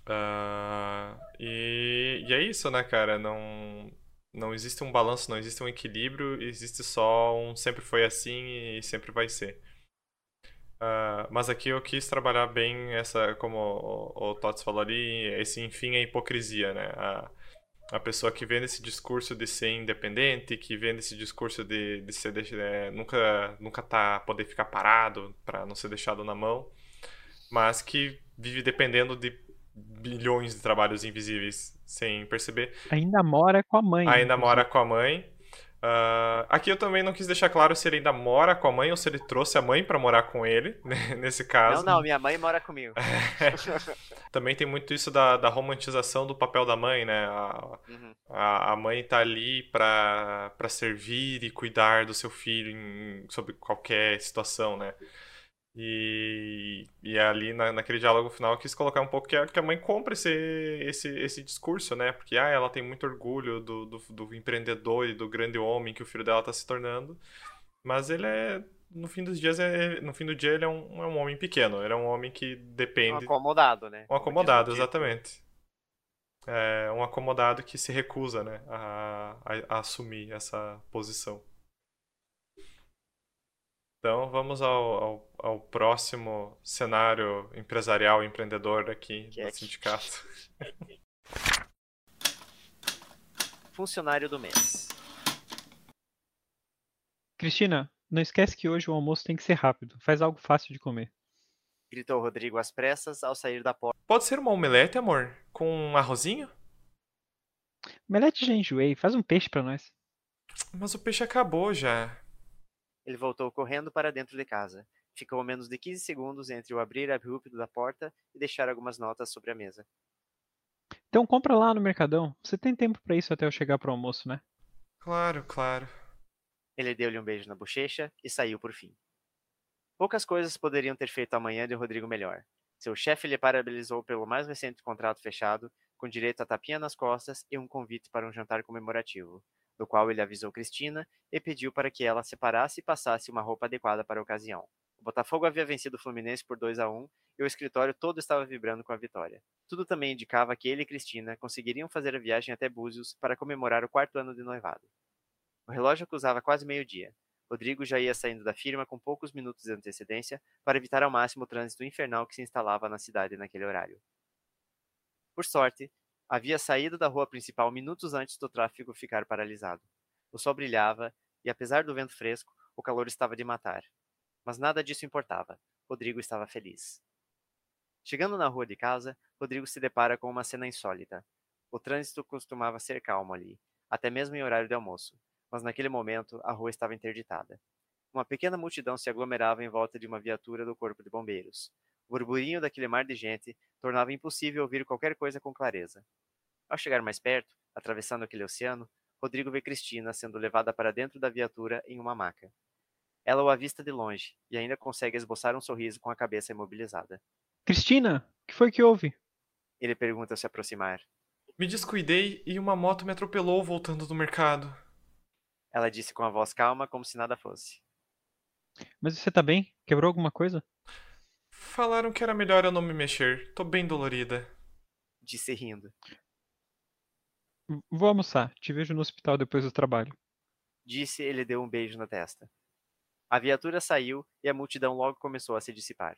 Speaker 1: Uh, e, e é isso, né, cara? Não, não existe um balanço, não existe um equilíbrio, existe só um sempre foi assim e sempre vai ser. Uh, mas aqui eu quis trabalhar bem essa, como o, o Tots falou ali, esse enfim a hipocrisia, né? A, A pessoa que vende esse discurso de ser independente, que vende esse discurso de, de ser é, nunca nunca tá poder ficar parado para não ser deixado na mão, mas que vive dependendo de bilhões de trabalhos invisíveis sem perceber.
Speaker 2: Ainda mora com a mãe.
Speaker 1: Ainda mora com a mãe. Uh, aqui eu também não quis deixar claro se ele ainda mora com a mãe ou se ele trouxe a mãe para morar com ele, [laughs] né, nesse caso.
Speaker 3: Não, não, minha mãe mora comigo. [laughs]
Speaker 1: também tem muito isso da, da, romantização do papel da mãe, né? A, uhum. a, a, mãe tá ali para servir e cuidar do seu filho em, sobre qualquer situação, né? E, e ali na, naquele diálogo final eu quis colocar um pouco que a, que a mãe compra esse, esse, esse discurso, né? Porque ah, ela tem muito orgulho do, do, do empreendedor e do grande homem que o filho dela está se tornando. Mas ele é, no fim dos dias, é, no fim do dia ele é um, é um homem pequeno. Ele é um homem que depende.
Speaker 3: Um acomodado, né?
Speaker 1: Um acomodado, exatamente. É um acomodado que se recusa, né? a, a, a assumir essa posição. Então vamos ao, ao, ao, próximo cenário empresarial empreendedor aqui que do é sindicato. [laughs]
Speaker 3: Funcionário do mês.
Speaker 2: Cristina, não esquece que hoje o almoço tem que ser rápido. Faz algo fácil de comer.
Speaker 3: Gritou Rodrigo às pressas ao sair da porta.
Speaker 1: Pode ser uma omelete, amor? Com um arrozinho?
Speaker 2: Omelete já enjoei. Faz um peixe para nós.
Speaker 1: Mas o peixe acabou já.
Speaker 3: Ele voltou correndo para dentro de casa. Ficou menos de 15 segundos entre o abrir abrupto da porta e deixar algumas notas sobre a mesa.
Speaker 2: Então compra lá no Mercadão. Você tem tempo para isso até eu chegar pro almoço, né?
Speaker 1: Claro, claro.
Speaker 3: Ele deu-lhe um beijo na bochecha e saiu por fim. Poucas coisas poderiam ter feito a manhã de Rodrigo melhor. Seu chefe lhe parabenizou pelo mais recente contrato fechado, com direito a tapinha nas costas e um convite para um jantar comemorativo, do qual ele avisou Cristina e pediu para que ela separasse e passasse uma roupa adequada para a ocasião. O Botafogo havia vencido o Fluminense por 2 a 1 e o escritório todo estava vibrando com a vitória. Tudo também indicava que ele e Cristina conseguiriam fazer a viagem até Búzios para comemorar o quarto ano de noivado. O relógio acusava quase meio-dia. Rodrigo já ia saindo da firma com poucos minutos de antecedência para evitar ao máximo o trânsito infernal que se instalava na cidade naquele horário. Por sorte, Havia saído da rua principal minutos antes do tráfego ficar paralisado. O sol brilhava e, apesar do vento fresco, o calor estava de matar. Mas nada disso importava. Rodrigo estava feliz. Chegando na rua de casa, Rodrigo se depara com uma cena insólita. O trânsito costumava ser calmo ali, até mesmo em horário de almoço, mas naquele momento a rua estava interditada. Uma pequena multidão se aglomerava em volta de uma viatura do Corpo de Bombeiros. O burburinho daquele mar de gente tornava impossível ouvir qualquer coisa com clareza. Ao chegar mais perto, atravessando aquele oceano, Rodrigo vê Cristina sendo levada para dentro da viatura em uma maca. Ela o avista de longe e ainda consegue esboçar um sorriso com a cabeça imobilizada.
Speaker 2: Cristina, o que foi que houve?
Speaker 3: Ele pergunta ao se aproximar.
Speaker 1: Me descuidei e uma moto me atropelou voltando do mercado.
Speaker 3: Ela disse com a voz calma, como se nada fosse.
Speaker 2: Mas você tá bem? Quebrou alguma coisa?
Speaker 1: Falaram que era melhor eu não me mexer. Tô bem dolorida.
Speaker 3: Disse rindo.
Speaker 2: Vou almoçar. Te vejo no hospital depois do trabalho.
Speaker 3: Disse ele deu um beijo na testa. A viatura saiu e a multidão logo começou a se dissipar.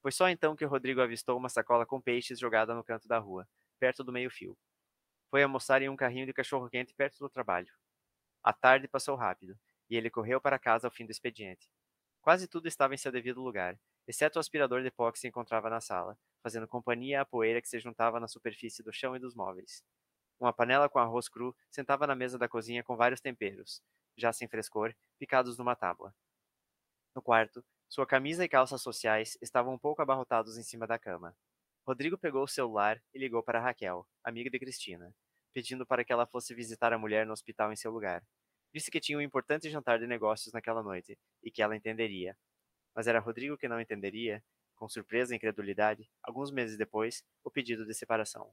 Speaker 3: Foi só então que Rodrigo avistou uma sacola com peixes jogada no canto da rua, perto do meio-fio. Foi almoçar em um carrinho de cachorro-quente perto do trabalho. A tarde passou rápido, e ele correu para casa ao fim do expediente. Quase tudo estava em seu devido lugar, exceto o aspirador de pó que se encontrava na sala, fazendo companhia à poeira que se juntava na superfície do chão e dos móveis. Uma panela com arroz cru sentava na mesa da cozinha com vários temperos, já sem frescor, picados numa tábua. No quarto, sua camisa e calças sociais estavam um pouco abarrotados em cima da cama. Rodrigo pegou o celular e ligou para Raquel, amiga de Cristina, pedindo para que ela fosse visitar a mulher no hospital em seu lugar. Disse que tinha um importante jantar de negócios naquela noite e que ela entenderia. Mas era Rodrigo que não entenderia, com surpresa e incredulidade, alguns meses depois, o pedido de separação.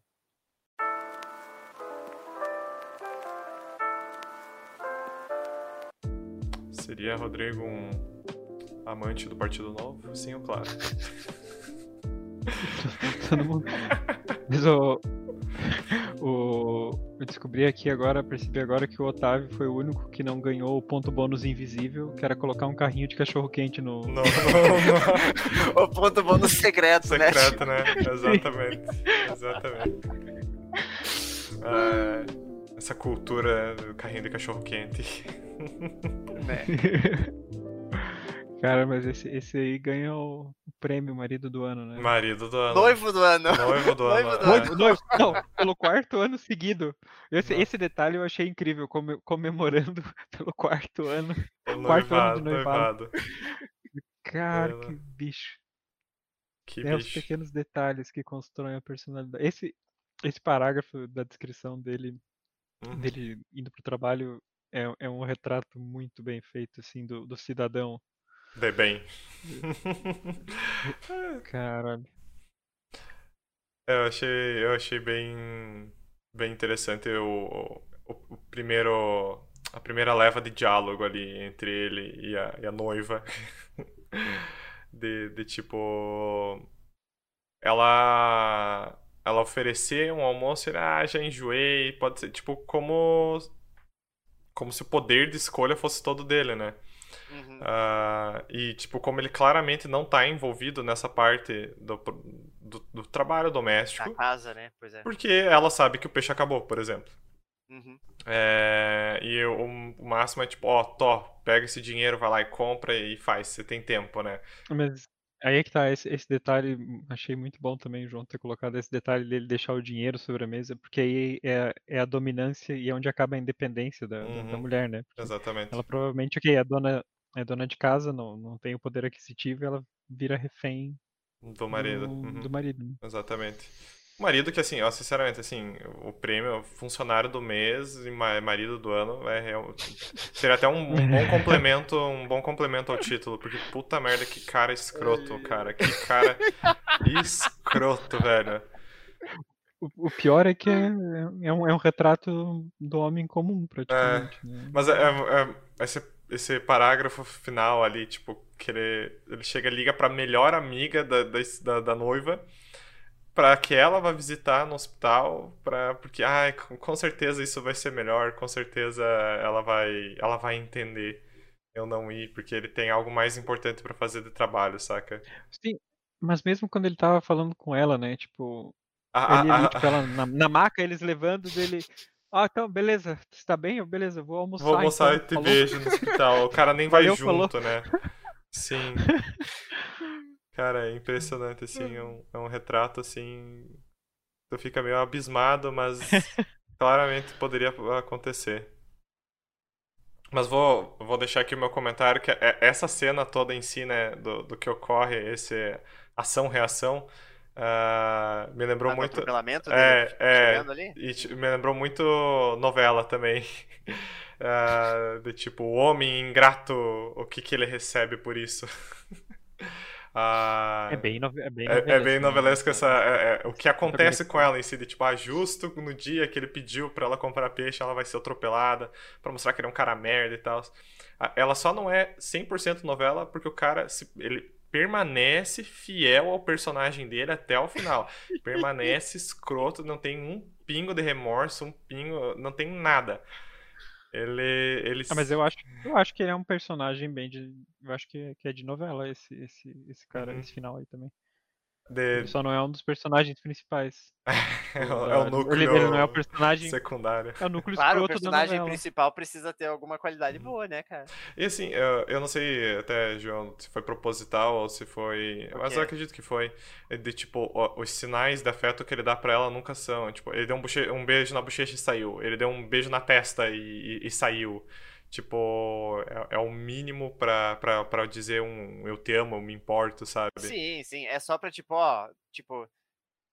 Speaker 1: Seria Rodrigo um amante do Partido Novo? Sim ou claro? [laughs]
Speaker 2: Todo mundo. Mas o, o, eu descobri aqui agora, percebi agora que o Otávio foi o único que não ganhou o ponto bônus invisível, que era colocar um carrinho de cachorro quente no.
Speaker 1: Não, não, não. [laughs]
Speaker 3: o ponto bônus secreto,
Speaker 1: secreto né? Secreto, né? Exatamente. Exatamente. É... essa cultura do carrinho de cachorro quente.
Speaker 3: Né? [laughs]
Speaker 2: Cara, mas esse, esse aí ganha o, o prêmio marido do ano, né?
Speaker 1: Marido do ano.
Speaker 3: Noivo do ano.
Speaker 1: Noivo do [laughs] ano.
Speaker 3: Noivo do
Speaker 1: é.
Speaker 3: ano.
Speaker 2: Noivo, noivo, não, pelo quarto ano seguido. Esse, esse detalhe eu achei incrível, come- comemorando [laughs] pelo quarto ano.
Speaker 1: O
Speaker 2: Quarto ano
Speaker 1: noivado,
Speaker 2: de noivado.
Speaker 1: noivado.
Speaker 2: Cara,
Speaker 1: Ela-
Speaker 2: que bicho.
Speaker 1: Que
Speaker 2: É os
Speaker 1: bicho.
Speaker 2: pequenos detalhes que constroem a personalidade. Esse, esse parágrafo da descrição dele,
Speaker 1: Uhum.
Speaker 2: dele indo pro trabalho é, é um retrato muito bem feito, assim, do, do cidadão.
Speaker 1: De bem.
Speaker 2: Caralho.
Speaker 1: Eu achei, eu achei bem, bem interessante o, o, o primeiro, a primeira leva de diálogo ali entre ele e a, e a noiva. [laughs] De, de tipo. Ela. Ela oferecer um almoço e ah, já enjoei. Pode ser, tipo, como. Como se o poder de escolha fosse todo dele, né?
Speaker 3: Uhum.
Speaker 1: Ah, e, tipo, como ele claramente não tá envolvido nessa parte do, do, do trabalho doméstico,
Speaker 3: Na casa, né? Pois é.
Speaker 1: porque ela sabe que o peixe acabou, por exemplo.
Speaker 3: Uhum.
Speaker 1: É, e eu- o, o máximo é tipo, ó, Tó, pega esse dinheiro, vai lá e compra e faz, você tem tempo, né?
Speaker 2: Mas aí é que tá, esse, esse detalhe, achei muito bom também João ter colocado esse detalhe dele deixar o dinheiro sobre a mesa, porque aí é, é a dominância e é onde acaba a independência da, da- da
Speaker 1: Uhum.
Speaker 2: mulher, né? Porque
Speaker 1: Exatamente.
Speaker 2: ela provavelmente, ok, é dona, é dona de casa, não, não tem o poder aquisitivo ela vira refém
Speaker 1: Do marido.
Speaker 2: do,
Speaker 1: Uhum.
Speaker 2: do marido. né?
Speaker 1: Exatamente. O marido que, assim, ó, sinceramente, assim, o prêmio funcionário do mês e ma- marido do ano é real... Seria até um, um [laughs] bom complemento, um bom complemento ao título, porque puta merda, que cara escroto, cara. Que cara escroto, velho.
Speaker 2: O, o pior é que é, é, um, é um retrato do homem comum, praticamente. né?
Speaker 1: Mas é, é- é- esse, esse parágrafo final ali, tipo, que ele, ele chega e liga pra melhor amiga da, da, da noiva pra que ela vá visitar no hospital, pra, porque, ai, com, com certeza isso vai ser melhor, com certeza ela vai, ela vai entender eu não ir, porque ele tem algo mais importante pra fazer de trabalho, saca?
Speaker 2: Sim, mas mesmo quando ele tava falando com ela, né? Tipo,
Speaker 1: A-
Speaker 2: ele
Speaker 1: a-
Speaker 2: ali,
Speaker 1: a-
Speaker 2: tipo, ela na, na maca, eles levando dele. Ah, então, beleza, você tá bem? Beleza, vou almoçar.
Speaker 1: Vou almoçar
Speaker 2: então,
Speaker 1: e te
Speaker 2: falou."
Speaker 1: beijo no hospital. O cara nem [laughs] vai
Speaker 2: Valeu, falou.
Speaker 1: junto, né? Sim. [laughs] Cara, é impressionante, assim, é um, é um retrato, assim, tu fica meio abismado, mas [laughs] claramente poderia acontecer. Mas vou, vou deixar aqui o meu comentário, que é- essa cena toda em si, né, do, do que ocorre, esse ação-reação, ah, me lembrou
Speaker 3: Ah,
Speaker 1: muito...
Speaker 3: atropelamento
Speaker 1: É,
Speaker 3: dele
Speaker 1: é,
Speaker 3: ali?
Speaker 1: e me lembrou muito novela também. [laughs] Ah, de tipo, o homem ingrato, o que que ele recebe por isso. [laughs] Ah,
Speaker 2: É bem, é bem
Speaker 1: é, é
Speaker 2: novelesco,
Speaker 1: bem
Speaker 2: né?
Speaker 1: novelesco essa, é- é- o que acontece com ela em si, de tipo, ah, justo no dia que ele pediu pra ela comprar peixe, ela vai ser atropelada, pra mostrar que ele é um cara merda e tal. Ah, Ela só não é 100% novela porque o cara, se- ele permanece fiel ao personagem dele até o final. [laughs] Permanece escroto, não tem um pingo de remorso, um pingo, não tem nada. Ele, ele
Speaker 2: Ah, mas eu acho, eu acho que ele é um personagem bem de. Eu acho que, que é de novela esse, esse, esse cara,
Speaker 1: Uhum.
Speaker 2: esse final aí também.
Speaker 1: De-
Speaker 2: Ele só não é um dos personagens principais. [laughs]
Speaker 1: é, o, é o núcleo
Speaker 2: ele, ele não é o personagem.
Speaker 1: secundário.
Speaker 2: É o núcleo
Speaker 3: Claro, o personagem principal precisa ter alguma qualidade
Speaker 1: Uhum.
Speaker 3: boa, né, cara?
Speaker 1: E assim, eu, eu não sei até, João, se foi proposital ou se foi.
Speaker 3: O
Speaker 1: Mas eu acredito que foi. De tipo, os sinais de afeto que ele dá pra ela nunca são. Tipo, ele deu um, boche- um beijo na bochecha e saiu. Ele deu um beijo na testa e, e- e saiu. Tipo, é, é o mínimo pra, pra, pra dizer um eu te amo, eu me importo, sabe?
Speaker 3: Sim, sim. É só pra, tipo, ó, tipo,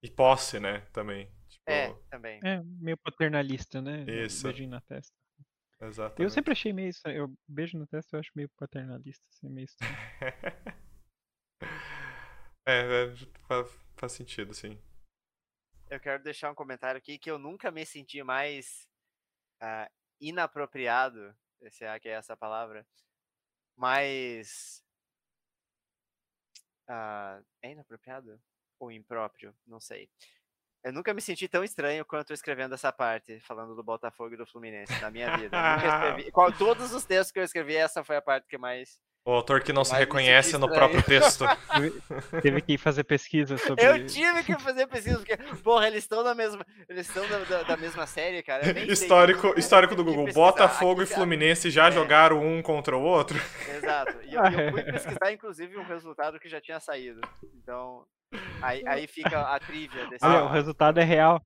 Speaker 1: E posse, né, também. Tipo,
Speaker 3: é, também.
Speaker 2: É, meio paternalista, né?
Speaker 1: Isso.
Speaker 2: Beijinho na testa.
Speaker 1: Exatamente.
Speaker 2: Eu sempre achei meio isso. Eu beijo na testa eu acho meio paternalista, assim, meio estranho. [laughs]
Speaker 1: é, é, fa- faz sentido, sim.
Speaker 3: Eu quero deixar um comentário aqui que eu nunca me senti mais ah, inapropriado, se é que é essa palavra, mais. ah, é inapropriado? Ou impróprio? Não sei. Eu nunca me senti tão estranho quanto escrevendo essa parte, falando do Botafogo e do Fluminense, na minha vida. Eu nunca [laughs] escrevi- qual- todos os textos que eu escrevi, essa foi a parte que mais
Speaker 1: O autor que não se
Speaker 3: Mas
Speaker 1: reconhece no próprio texto. [laughs]
Speaker 2: Teve que ir fazer pesquisa sobre.
Speaker 3: Eu tive que fazer pesquisa, porque, porra, eles estão na mesma. Eles estão da, da- da mesma série, cara. nem sei.
Speaker 1: Histórico, histórico do Google. Botafogo e Fluminense já
Speaker 3: É.
Speaker 1: jogaram um contra o outro.
Speaker 3: Exato. E eu, eu [laughs] fui
Speaker 2: é.
Speaker 3: pesquisar, inclusive, um resultado que já tinha saído. Então, aí, aí fica a trivia desse
Speaker 1: Ah.
Speaker 2: o resultado é real.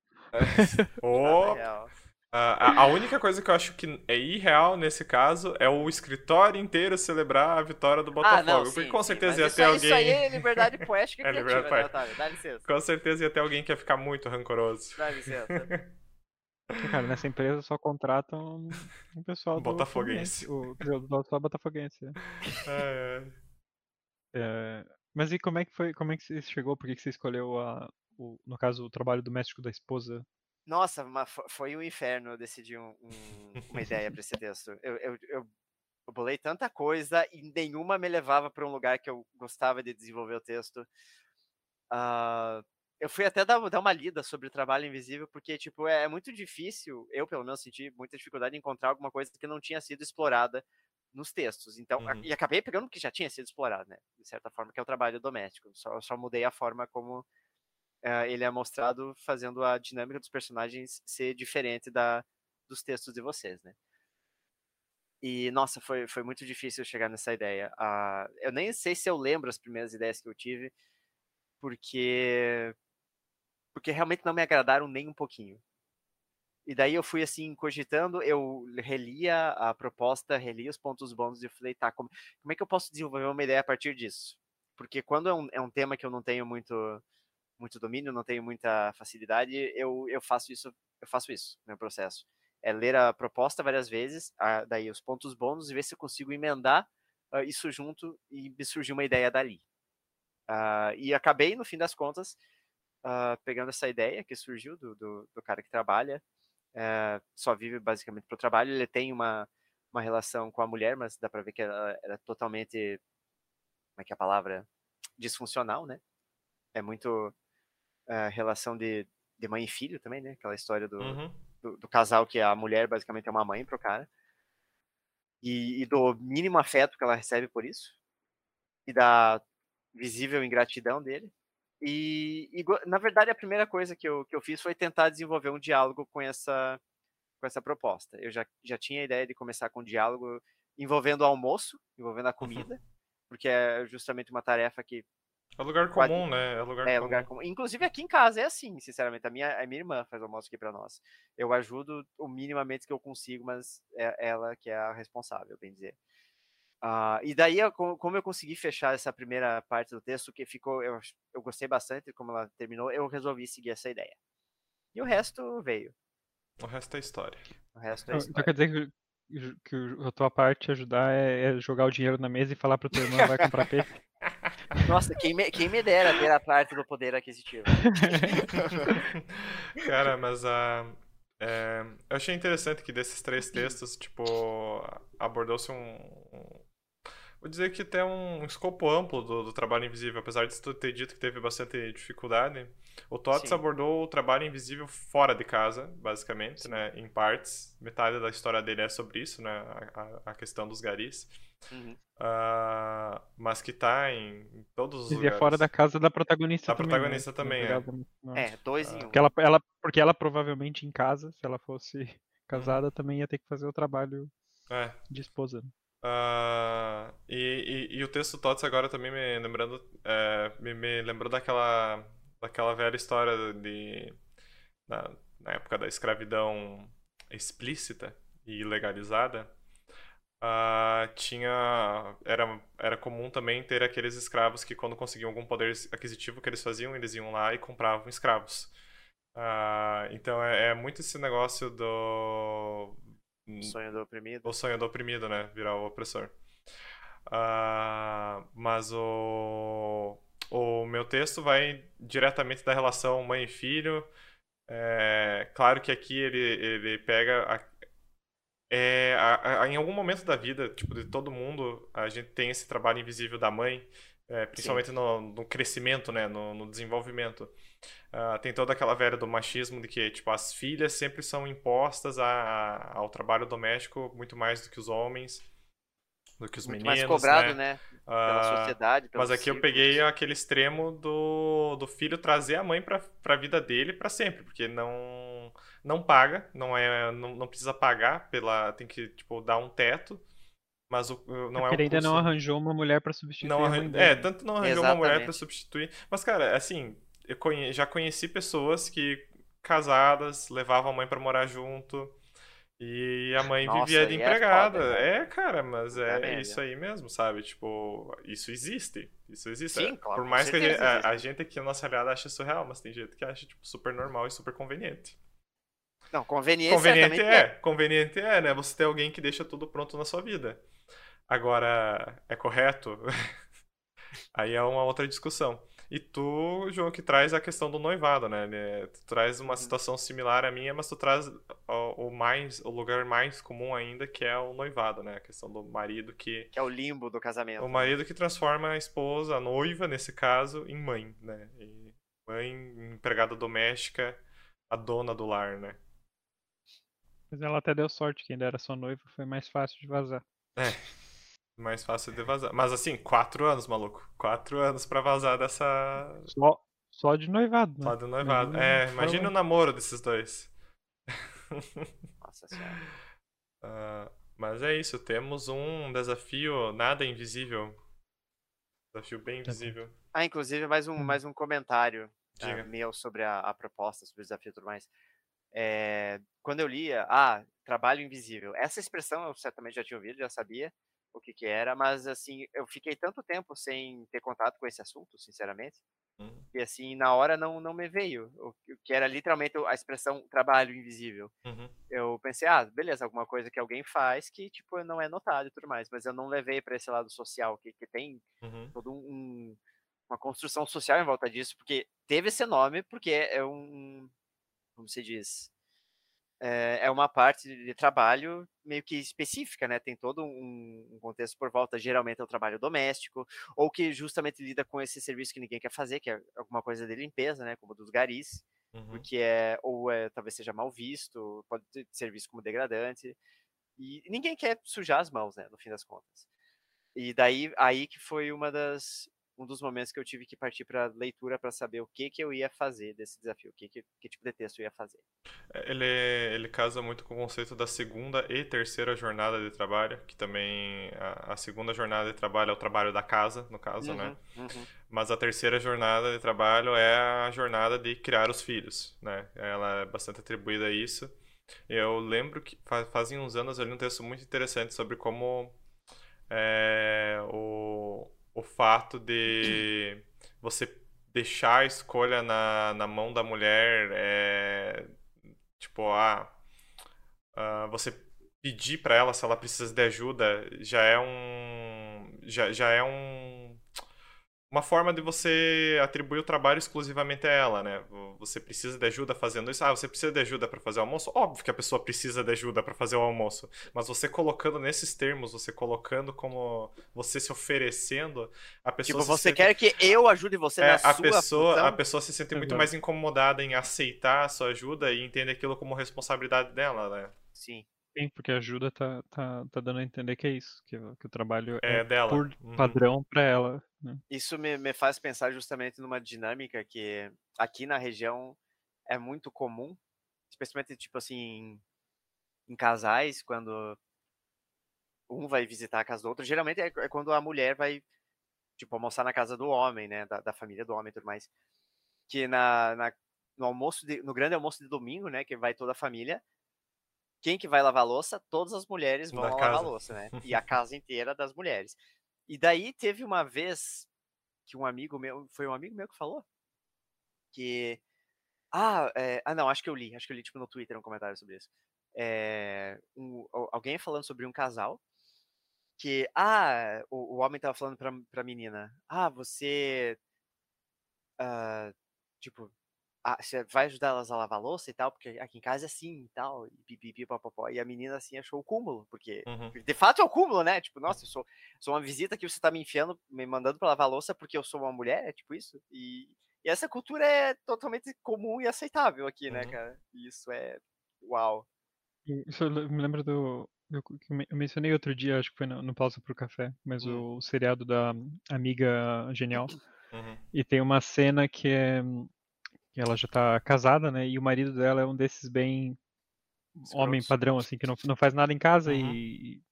Speaker 1: Ô,
Speaker 3: real.
Speaker 1: A, a- a única coisa que eu acho que é irreal nesse caso é o escritório inteiro celebrar a vitória do Botafogo.
Speaker 3: Ah, não,
Speaker 1: porque
Speaker 3: sim,
Speaker 1: com
Speaker 3: sim,
Speaker 1: certeza ia
Speaker 3: isso,
Speaker 1: ter
Speaker 3: aí-
Speaker 1: alguém.
Speaker 3: Isso aí é liberdade poética [laughs]
Speaker 1: É
Speaker 3: criativa,
Speaker 1: liberdade
Speaker 3: né. Otávio? Dá licença.
Speaker 1: Com certeza ia ter alguém que ia ficar muito rancoroso.
Speaker 3: Dá licença. [laughs]
Speaker 2: Cara, nessa empresa só contratam um pessoal do
Speaker 1: Botafoguense.
Speaker 2: O, só Botafoguense. [laughs] é.
Speaker 1: É,
Speaker 2: É, mas e como é que foi? Como é que você chegou? Por que que você escolheu a, o, no caso, o trabalho doméstico da esposa?
Speaker 3: Nossa, foi um inferno eu decidir um- um- uma ideia para esse [laughs] texto. Eu, eu, eu, eu bolei tanta coisa e nenhuma me levava para um lugar que eu gostava de desenvolver o texto. Ah, eu fui até dar, dar uma lida sobre o trabalho invisível, porque, tipo, é, é muito difícil, eu pelo menos senti muita dificuldade em encontrar alguma coisa que não tinha sido explorada nos textos. Então, a-
Speaker 1: Uhum.
Speaker 3: e acabei pegando o que já tinha sido explorado, né? De certa forma, que é o trabalho doméstico. Só, só mudei a forma como eh, ele é mostrado, fazendo a dinâmica dos personagens ser diferente da, dos textos de vocês, né? E, nossa, foi, foi muito difícil chegar nessa ideia. Ah, eu nem sei se eu lembro as primeiras ideias que eu tive, porque porque realmente não me agradaram nem um pouquinho. E daí eu fui assim cogitando, eu relia a proposta, relia os pontos bônus e falei, tá, como, como é que eu posso desenvolver uma ideia a partir disso? Porque quando é um, é um tema que eu não tenho muito muito domínio, não tenho muita facilidade, eu, eu faço isso, eu faço isso meu processo. É ler a proposta várias vezes, a- daí os pontos bônus e ver se eu consigo emendar ah, isso junto e me surgiu uma ideia dali. Ah, e acabei, no fim das contas, ah, pegando essa ideia que surgiu do, do, do cara que trabalha, eh, só vive basicamente para o trabalho, ele tem uma, uma relação com a mulher, mas dá para ver que ela era totalmente, como é que é a palavra? Disfuncional, né? É muito eh, relação de, de mãe e filho também, né? Aquela história do,
Speaker 1: uhum.
Speaker 3: do, do casal que a mulher basicamente é uma mãe pro cara. E, e do mínimo afeto que ela recebe por isso. E da visível ingratidão dele. E, e na verdade, a primeira coisa que eu, que eu fiz foi tentar desenvolver um diálogo com essa, com essa proposta. Eu já, já tinha a ideia de começar com um diálogo envolvendo o almoço, envolvendo a comida, porque é justamente uma tarefa que
Speaker 1: É lugar comum, né? É lugar
Speaker 3: é,
Speaker 1: comum.
Speaker 3: lugar comum. Inclusive aqui em casa é assim, sinceramente. A minha, a minha irmã faz almoço aqui pra nós. Eu ajudo o minimamente que eu consigo, mas é ela que é a responsável, bem dizer. Ah, e daí, eu- co- como eu consegui fechar essa primeira parte do texto, que ficou, eu, eu gostei bastante como ela terminou, eu resolvi seguir essa ideia. E o resto veio.
Speaker 1: O resto é história.
Speaker 3: O resto é
Speaker 2: Então, então
Speaker 3: história.
Speaker 2: quer dizer que, que a tua parte ajudar é, é jogar o dinheiro na mesa e falar pra tua irmã vai comprar [laughs] peixe.
Speaker 3: Nossa, quem me, quem me dera ter a parte do poder aquisitivo. [laughs]
Speaker 1: Cara, mas a. eu achei interessante que desses três textos, tipo, abordou-se um. um- Vou dizer que tem um escopo amplo do, do trabalho invisível, apesar de tu ter dito que teve bastante dificuldade. O Tots
Speaker 3: Sim.
Speaker 1: abordou o trabalho invisível fora de casa, basicamente, né? Em partes. Metade da história dele é sobre isso, né? A, a- a questão dos garis.
Speaker 3: Uhum.
Speaker 1: Ah, mas que tá em, em todos os
Speaker 2: E é
Speaker 1: lugares.
Speaker 2: fora da casa da protagonista
Speaker 1: Da
Speaker 2: também.
Speaker 1: protagonista
Speaker 2: né?
Speaker 1: também, é.
Speaker 2: Não.
Speaker 3: É, dois em um.
Speaker 2: Porque ela, ela, porque ela provavelmente em casa, se ela fosse casada, também ia ter que fazer o trabalho
Speaker 1: É.
Speaker 2: de esposa. né?
Speaker 1: Ah, e, e, e o texto Tots agora também me lembrando é, me, me lembrou daquela daquela velha história de na, na época da escravidão explícita e legalizada ah, tinha era era comum também ter aqueles escravos que quando conseguiam algum poder aquisitivo que eles faziam eles iam lá e compravam escravos Ah, então é, é muito esse negócio do
Speaker 3: Sonho do oprimido.
Speaker 1: o sonho do oprimido, né? Virar o opressor. Ah, mas o, o meu texto vai diretamente da relação mãe e filho. É, claro que aqui ele, ele pega. a- é, a- a- em algum momento da vida, tipo, de todo mundo, a gente tem esse trabalho invisível da mãe, é, principalmente no, no crescimento, né? No, no desenvolvimento. Ah, tem toda aquela velha do machismo de que, tipo, as filhas sempre são impostas a- ao trabalho doméstico muito mais do que os homens. Do que os
Speaker 3: Muito
Speaker 1: meninos,
Speaker 3: mais cobrado,
Speaker 1: né?
Speaker 3: né? Pela
Speaker 1: Ah,
Speaker 3: sociedade, pelos
Speaker 1: Mas aqui eu peguei aquele extremo do, do filho trazer a mãe pra, pra vida dele pra sempre, porque não não paga, não é não, não precisa pagar pela tem que tipo dar um teto, mas o, não é
Speaker 2: Porque
Speaker 1: um
Speaker 2: ele ainda não
Speaker 1: custo-
Speaker 2: arranjou uma mulher pra substituir
Speaker 1: não
Speaker 2: a
Speaker 1: arran- é, tanto não arranjou uma mulher pra
Speaker 3: Exatamente.
Speaker 1: substituir, mas cara, assim, eu conhe- já conheci pessoas que casadas levavam a mãe pra morar junto. E a mãe
Speaker 3: Nossa,
Speaker 1: vivia de
Speaker 3: é
Speaker 1: empregada.
Speaker 3: foda, né?
Speaker 1: É, cara, mas é
Speaker 3: merda.
Speaker 1: isso aí mesmo, sabe? Tipo, isso existe. Isso existe.
Speaker 3: Sim,
Speaker 1: É,
Speaker 3: claro,
Speaker 1: Por mais que a gente, a,
Speaker 3: existe.
Speaker 1: a gente aqui na nossa realidade acha surreal, mas tem gente que acha, tipo, super normal e super conveniente.
Speaker 3: Não, conveniente,
Speaker 1: Conveniente
Speaker 3: certamente
Speaker 1: é, conveniente é, né? Você ter alguém que deixa tudo pronto na sua vida. Agora, é correto? [laughs] Aí é uma outra discussão. E tu, João, que traz a questão do noivado, né? né? Tu traz uma situação similar à minha, mas tu traz o, mais, o lugar mais comum ainda, que é o noivado, né? A questão do marido que
Speaker 3: que é o limbo do casamento.
Speaker 1: o marido que transforma a esposa, a noiva, nesse caso, em mãe, né? E mãe, empregada doméstica, a dona do lar, né?
Speaker 2: Mas ela até deu sorte que ainda era sua noiva, foi mais fácil de vazar.
Speaker 1: Mais fácil de vazar. Mas assim, quatro anos, maluco. Quatro anos pra vazar dessa.
Speaker 2: Só, só de noivado, né?
Speaker 1: Lá do noivado.
Speaker 2: Imagina
Speaker 1: É, imagina o namoro desses dois. [laughs]
Speaker 3: Nossa senhora.
Speaker 1: Ah, mas é isso, temos um desafio nada invisível. Desafio bem
Speaker 2: Tá
Speaker 1: invisível.
Speaker 3: Ah, inclusive, mais um,
Speaker 2: Hum.
Speaker 3: mais um comentário
Speaker 1: Diga.
Speaker 3: meu sobre a, a proposta, sobre o desafio e tudo mais. É, quando eu lia, ah, trabalho invisível. Essa expressão eu certamente já tinha ouvido, já sabia o que que era, mas assim, eu fiquei tanto tempo sem ter contato com esse assunto, sinceramente,
Speaker 1: Hum.
Speaker 3: que assim, na hora não, não me veio, o que- era literalmente a expressão trabalho invisível.
Speaker 1: Uhum.
Speaker 3: Eu pensei, ah, beleza, alguma coisa que alguém faz que, tipo, não é notado e tudo mais, mas eu não levei para esse lado social, que, que tem
Speaker 1: Uhum.
Speaker 3: todo um- uma construção social em volta disso, porque teve esse nome, porque é um, como se diz, é, é uma parte de trabalho meio que específica, né? Tem todo um, um contexto por volta, geralmente é o trabalho doméstico, ou que justamente lida com esse serviço que ninguém quer fazer, que é alguma coisa de limpeza, né? Como dos garis,
Speaker 1: Uhum.
Speaker 3: porque é, ou é, talvez seja mal visto, pode ter- ser visto como degradante, e ninguém quer sujar as mãos, né? No fim das contas. E daí, aí que foi uma das, um dos momentos que eu tive que partir para leitura para saber o que que eu ia fazer desse desafio, o que, que, que tipo de texto eu ia fazer.
Speaker 1: Ele, ele casa muito com o conceito da segunda e terceira jornada de trabalho, que também a, a segunda jornada de trabalho é o trabalho da casa, no caso, né?
Speaker 3: Uhum, uhum.
Speaker 1: Mas a terceira jornada de trabalho é a jornada de criar os filhos, né? Ela é bastante atribuída a isso. Eu lembro que fa- fazem uns anos eu li um texto muito interessante sobre como é, o, o fato de você deixar a escolha na, na mão da mulher é tipo, ah, ah, você pedir pra ela se ela precisa de ajuda já é um já, já é um uma forma de você atribuir o trabalho exclusivamente a ela, né? Você precisa de ajuda fazendo isso. Ah, você precisa de ajuda para fazer o almoço? Óbvio que a pessoa precisa de ajuda para fazer o almoço, mas você colocando nesses termos, você colocando como você se oferecendo, a pessoa
Speaker 3: Tipo,
Speaker 1: se
Speaker 3: você
Speaker 1: sente-
Speaker 3: quer que eu ajude você
Speaker 1: é,
Speaker 3: na
Speaker 1: a
Speaker 3: sua
Speaker 1: pessoa,
Speaker 3: função?
Speaker 1: a pessoa se sente muito
Speaker 2: Exato.
Speaker 1: mais incomodada em aceitar a sua ajuda e entende aquilo como responsabilidade dela, né?
Speaker 3: Sim.
Speaker 2: Sim, porque a ajuda tá, tá, tá dando a entender que é isso, que, o- que o trabalho
Speaker 1: É
Speaker 2: é,
Speaker 1: dela.
Speaker 2: por
Speaker 1: Uhum.
Speaker 2: padrão pra ela. né?
Speaker 3: Isso me, me faz pensar justamente numa dinâmica que aqui na região é muito comum, especialmente tipo assim em, em casais, quando um vai visitar a casa do outro, geralmente é, é quando a mulher vai tipo almoçar na casa do homem, né, da, da família do homem e tudo mais. Que na, na- no almoço de- no grande almoço de domingo, né, que vai toda a família, quem que vai lavar a louça? Todas as mulheres vão
Speaker 1: Da
Speaker 3: lavar a
Speaker 1: casa.
Speaker 3: louça, né? [laughs] E a casa inteira das mulheres. E daí teve uma vez que um amigo meu, foi um amigo meu que falou que ah, é, ah não, acho que eu li, acho que eu li tipo no Twitter um comentário sobre isso. É, um- al- alguém falando sobre um casal que ah, o, o homem tava falando pra, pra menina, ah, você ah, tipo você vai ajudar elas a lavar a louça e tal, porque aqui em casa é assim e tal, e pipipi, papapó. E a menina assim achou o cúmulo, porque
Speaker 1: Uhum.
Speaker 3: de fato é o cúmulo, né? Tipo, nossa, eu sou, sou uma visita que você tá me enfiando, me mandando pra lavar a louça porque eu sou uma mulher, é tipo isso? E, e essa cultura é totalmente comum e aceitável aqui, né,
Speaker 1: Uhum.
Speaker 3: cara? E isso é. Uau.
Speaker 2: Isso le- me lembra do eu, eu mencionei outro dia, acho que foi no, no Pausa pro Café, mas
Speaker 1: Hum.
Speaker 2: o seriado da Amiga Genial.
Speaker 1: Uhum. [clears throat]
Speaker 2: E tem uma cena que é ela já tá casada, né? E o marido dela é um desses bem homem padrão, assim, que não, não faz nada em casa
Speaker 1: Uhum.
Speaker 2: e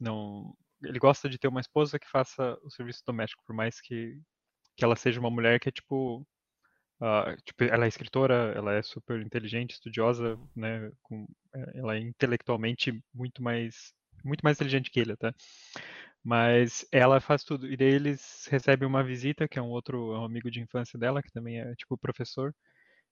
Speaker 2: não. Ele gosta de ter uma esposa que faça o serviço doméstico, por mais que, que ela seja uma mulher que é tipo. ah, tipo, ela é escritora, ela é super inteligente, estudiosa, né? Com, é, ela é intelectualmente muito mais muito mais inteligente que ele até. Mas ela faz tudo. E daí eles recebem uma visita, que é um outro é um amigo de infância dela, que também é tipo professor.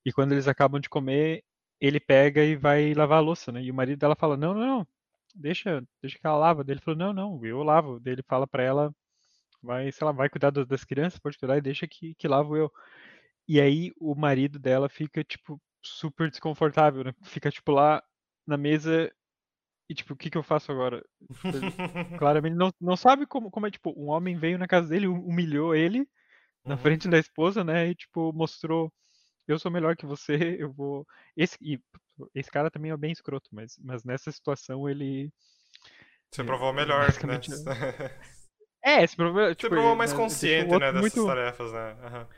Speaker 2: E quando eles acabam de comer, ele pega e vai lavar a louça, né? E o marido dela fala: "Não, não, não. Deixa, deixa que ela lava". Daí ele falou: "Não, não, eu lavo". Daí ele fala pra ela: "Vai, sei lá, vai cuidar das crianças, pode cuidar e deixa que que lavo eu". E aí o marido dela fica tipo super desconfortável, né? Fica tipo lá na mesa e tipo, o que que eu faço agora? Ele [laughs] claramente não, não sabe como, como é, tipo, um homem veio na casa dele, hum- humilhou ele na
Speaker 1: Uhum.
Speaker 2: frente da esposa, né? E tipo, mostrou, eu sou melhor que você, [laughs] eu vou. Esse, e, esse cara também é bem escroto, mas, mas nessa situação ele.
Speaker 1: Você
Speaker 2: É,
Speaker 1: provou melhor, né? [laughs]
Speaker 2: É, esse problema.
Speaker 1: Você
Speaker 2: Tipo,
Speaker 1: provou mais
Speaker 2: o
Speaker 1: consciente, né, dessas
Speaker 2: muito.
Speaker 1: tarefas, né? Aham.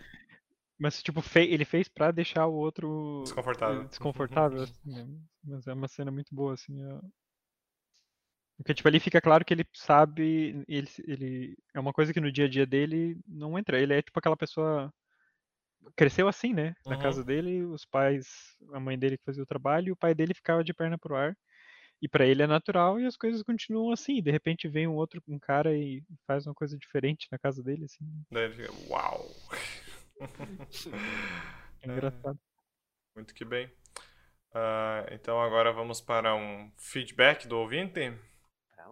Speaker 2: Mas, tipo, fe- ele fez pra deixar o outro eh,
Speaker 1: Desconfortável.
Speaker 2: desconfortável, assim, né? Mas é uma cena muito boa, assim. É- Porque, tipo, ali fica claro que ele sabe, ele, ele... É uma coisa que no dia a dia dele não entra. Ele é, tipo, aquela pessoa... Cresceu assim, né? Na
Speaker 1: Uhum.
Speaker 2: casa dele, os pais... A mãe dele que fazia o trabalho, e o pai dele ficava de perna pro ar. E pra ele é natural e as coisas continuam assim. De repente vem um outro, um cara e faz uma coisa diferente na casa dele, assim.
Speaker 1: Daí ele fica, uau! [laughs]
Speaker 2: É engraçado.
Speaker 1: Muito que bem. Ah, então agora vamos para um feedback do ouvinte.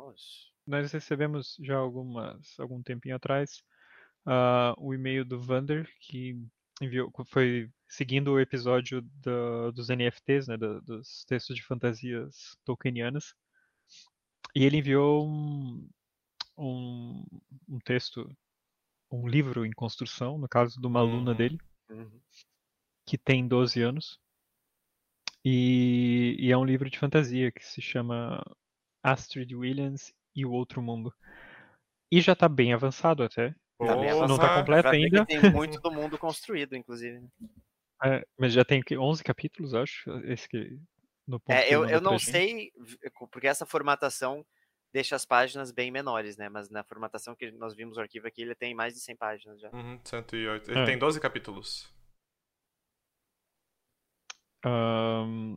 Speaker 3: Vamos.
Speaker 2: Nós recebemos já algumas, algum tempinho atrás ah, o e-mail do Vander, que enviou, foi seguindo o episódio da- dos NFTs, né, da- dos textos de fantasias tolkienianas. E ele enviou um, um, um texto, um livro em construção, no caso de uma aluna
Speaker 1: Uhum.
Speaker 2: dele,
Speaker 3: Uhum.
Speaker 2: que tem 12 anos. E, e é um livro de fantasia que se chama Astrid Williams e o Outro Mundo. E já tá bem avançado até.
Speaker 3: Tá bem
Speaker 1: Porra!
Speaker 2: Não tá
Speaker 3: avançado.
Speaker 2: completo ainda.
Speaker 3: que tem muito do mundo construído, inclusive.
Speaker 2: É, mas já tem o quê? 11 capítulos, acho. Esse que, no ponto
Speaker 3: É, eu, eu não sei, porque essa formatação deixa as páginas bem menores, né? Mas na formatação que nós vimos no arquivo aqui, ele tem mais de 100 páginas já.
Speaker 1: Uhum, 108. Ele
Speaker 2: É.
Speaker 1: tem 12 capítulos.
Speaker 2: Ahn,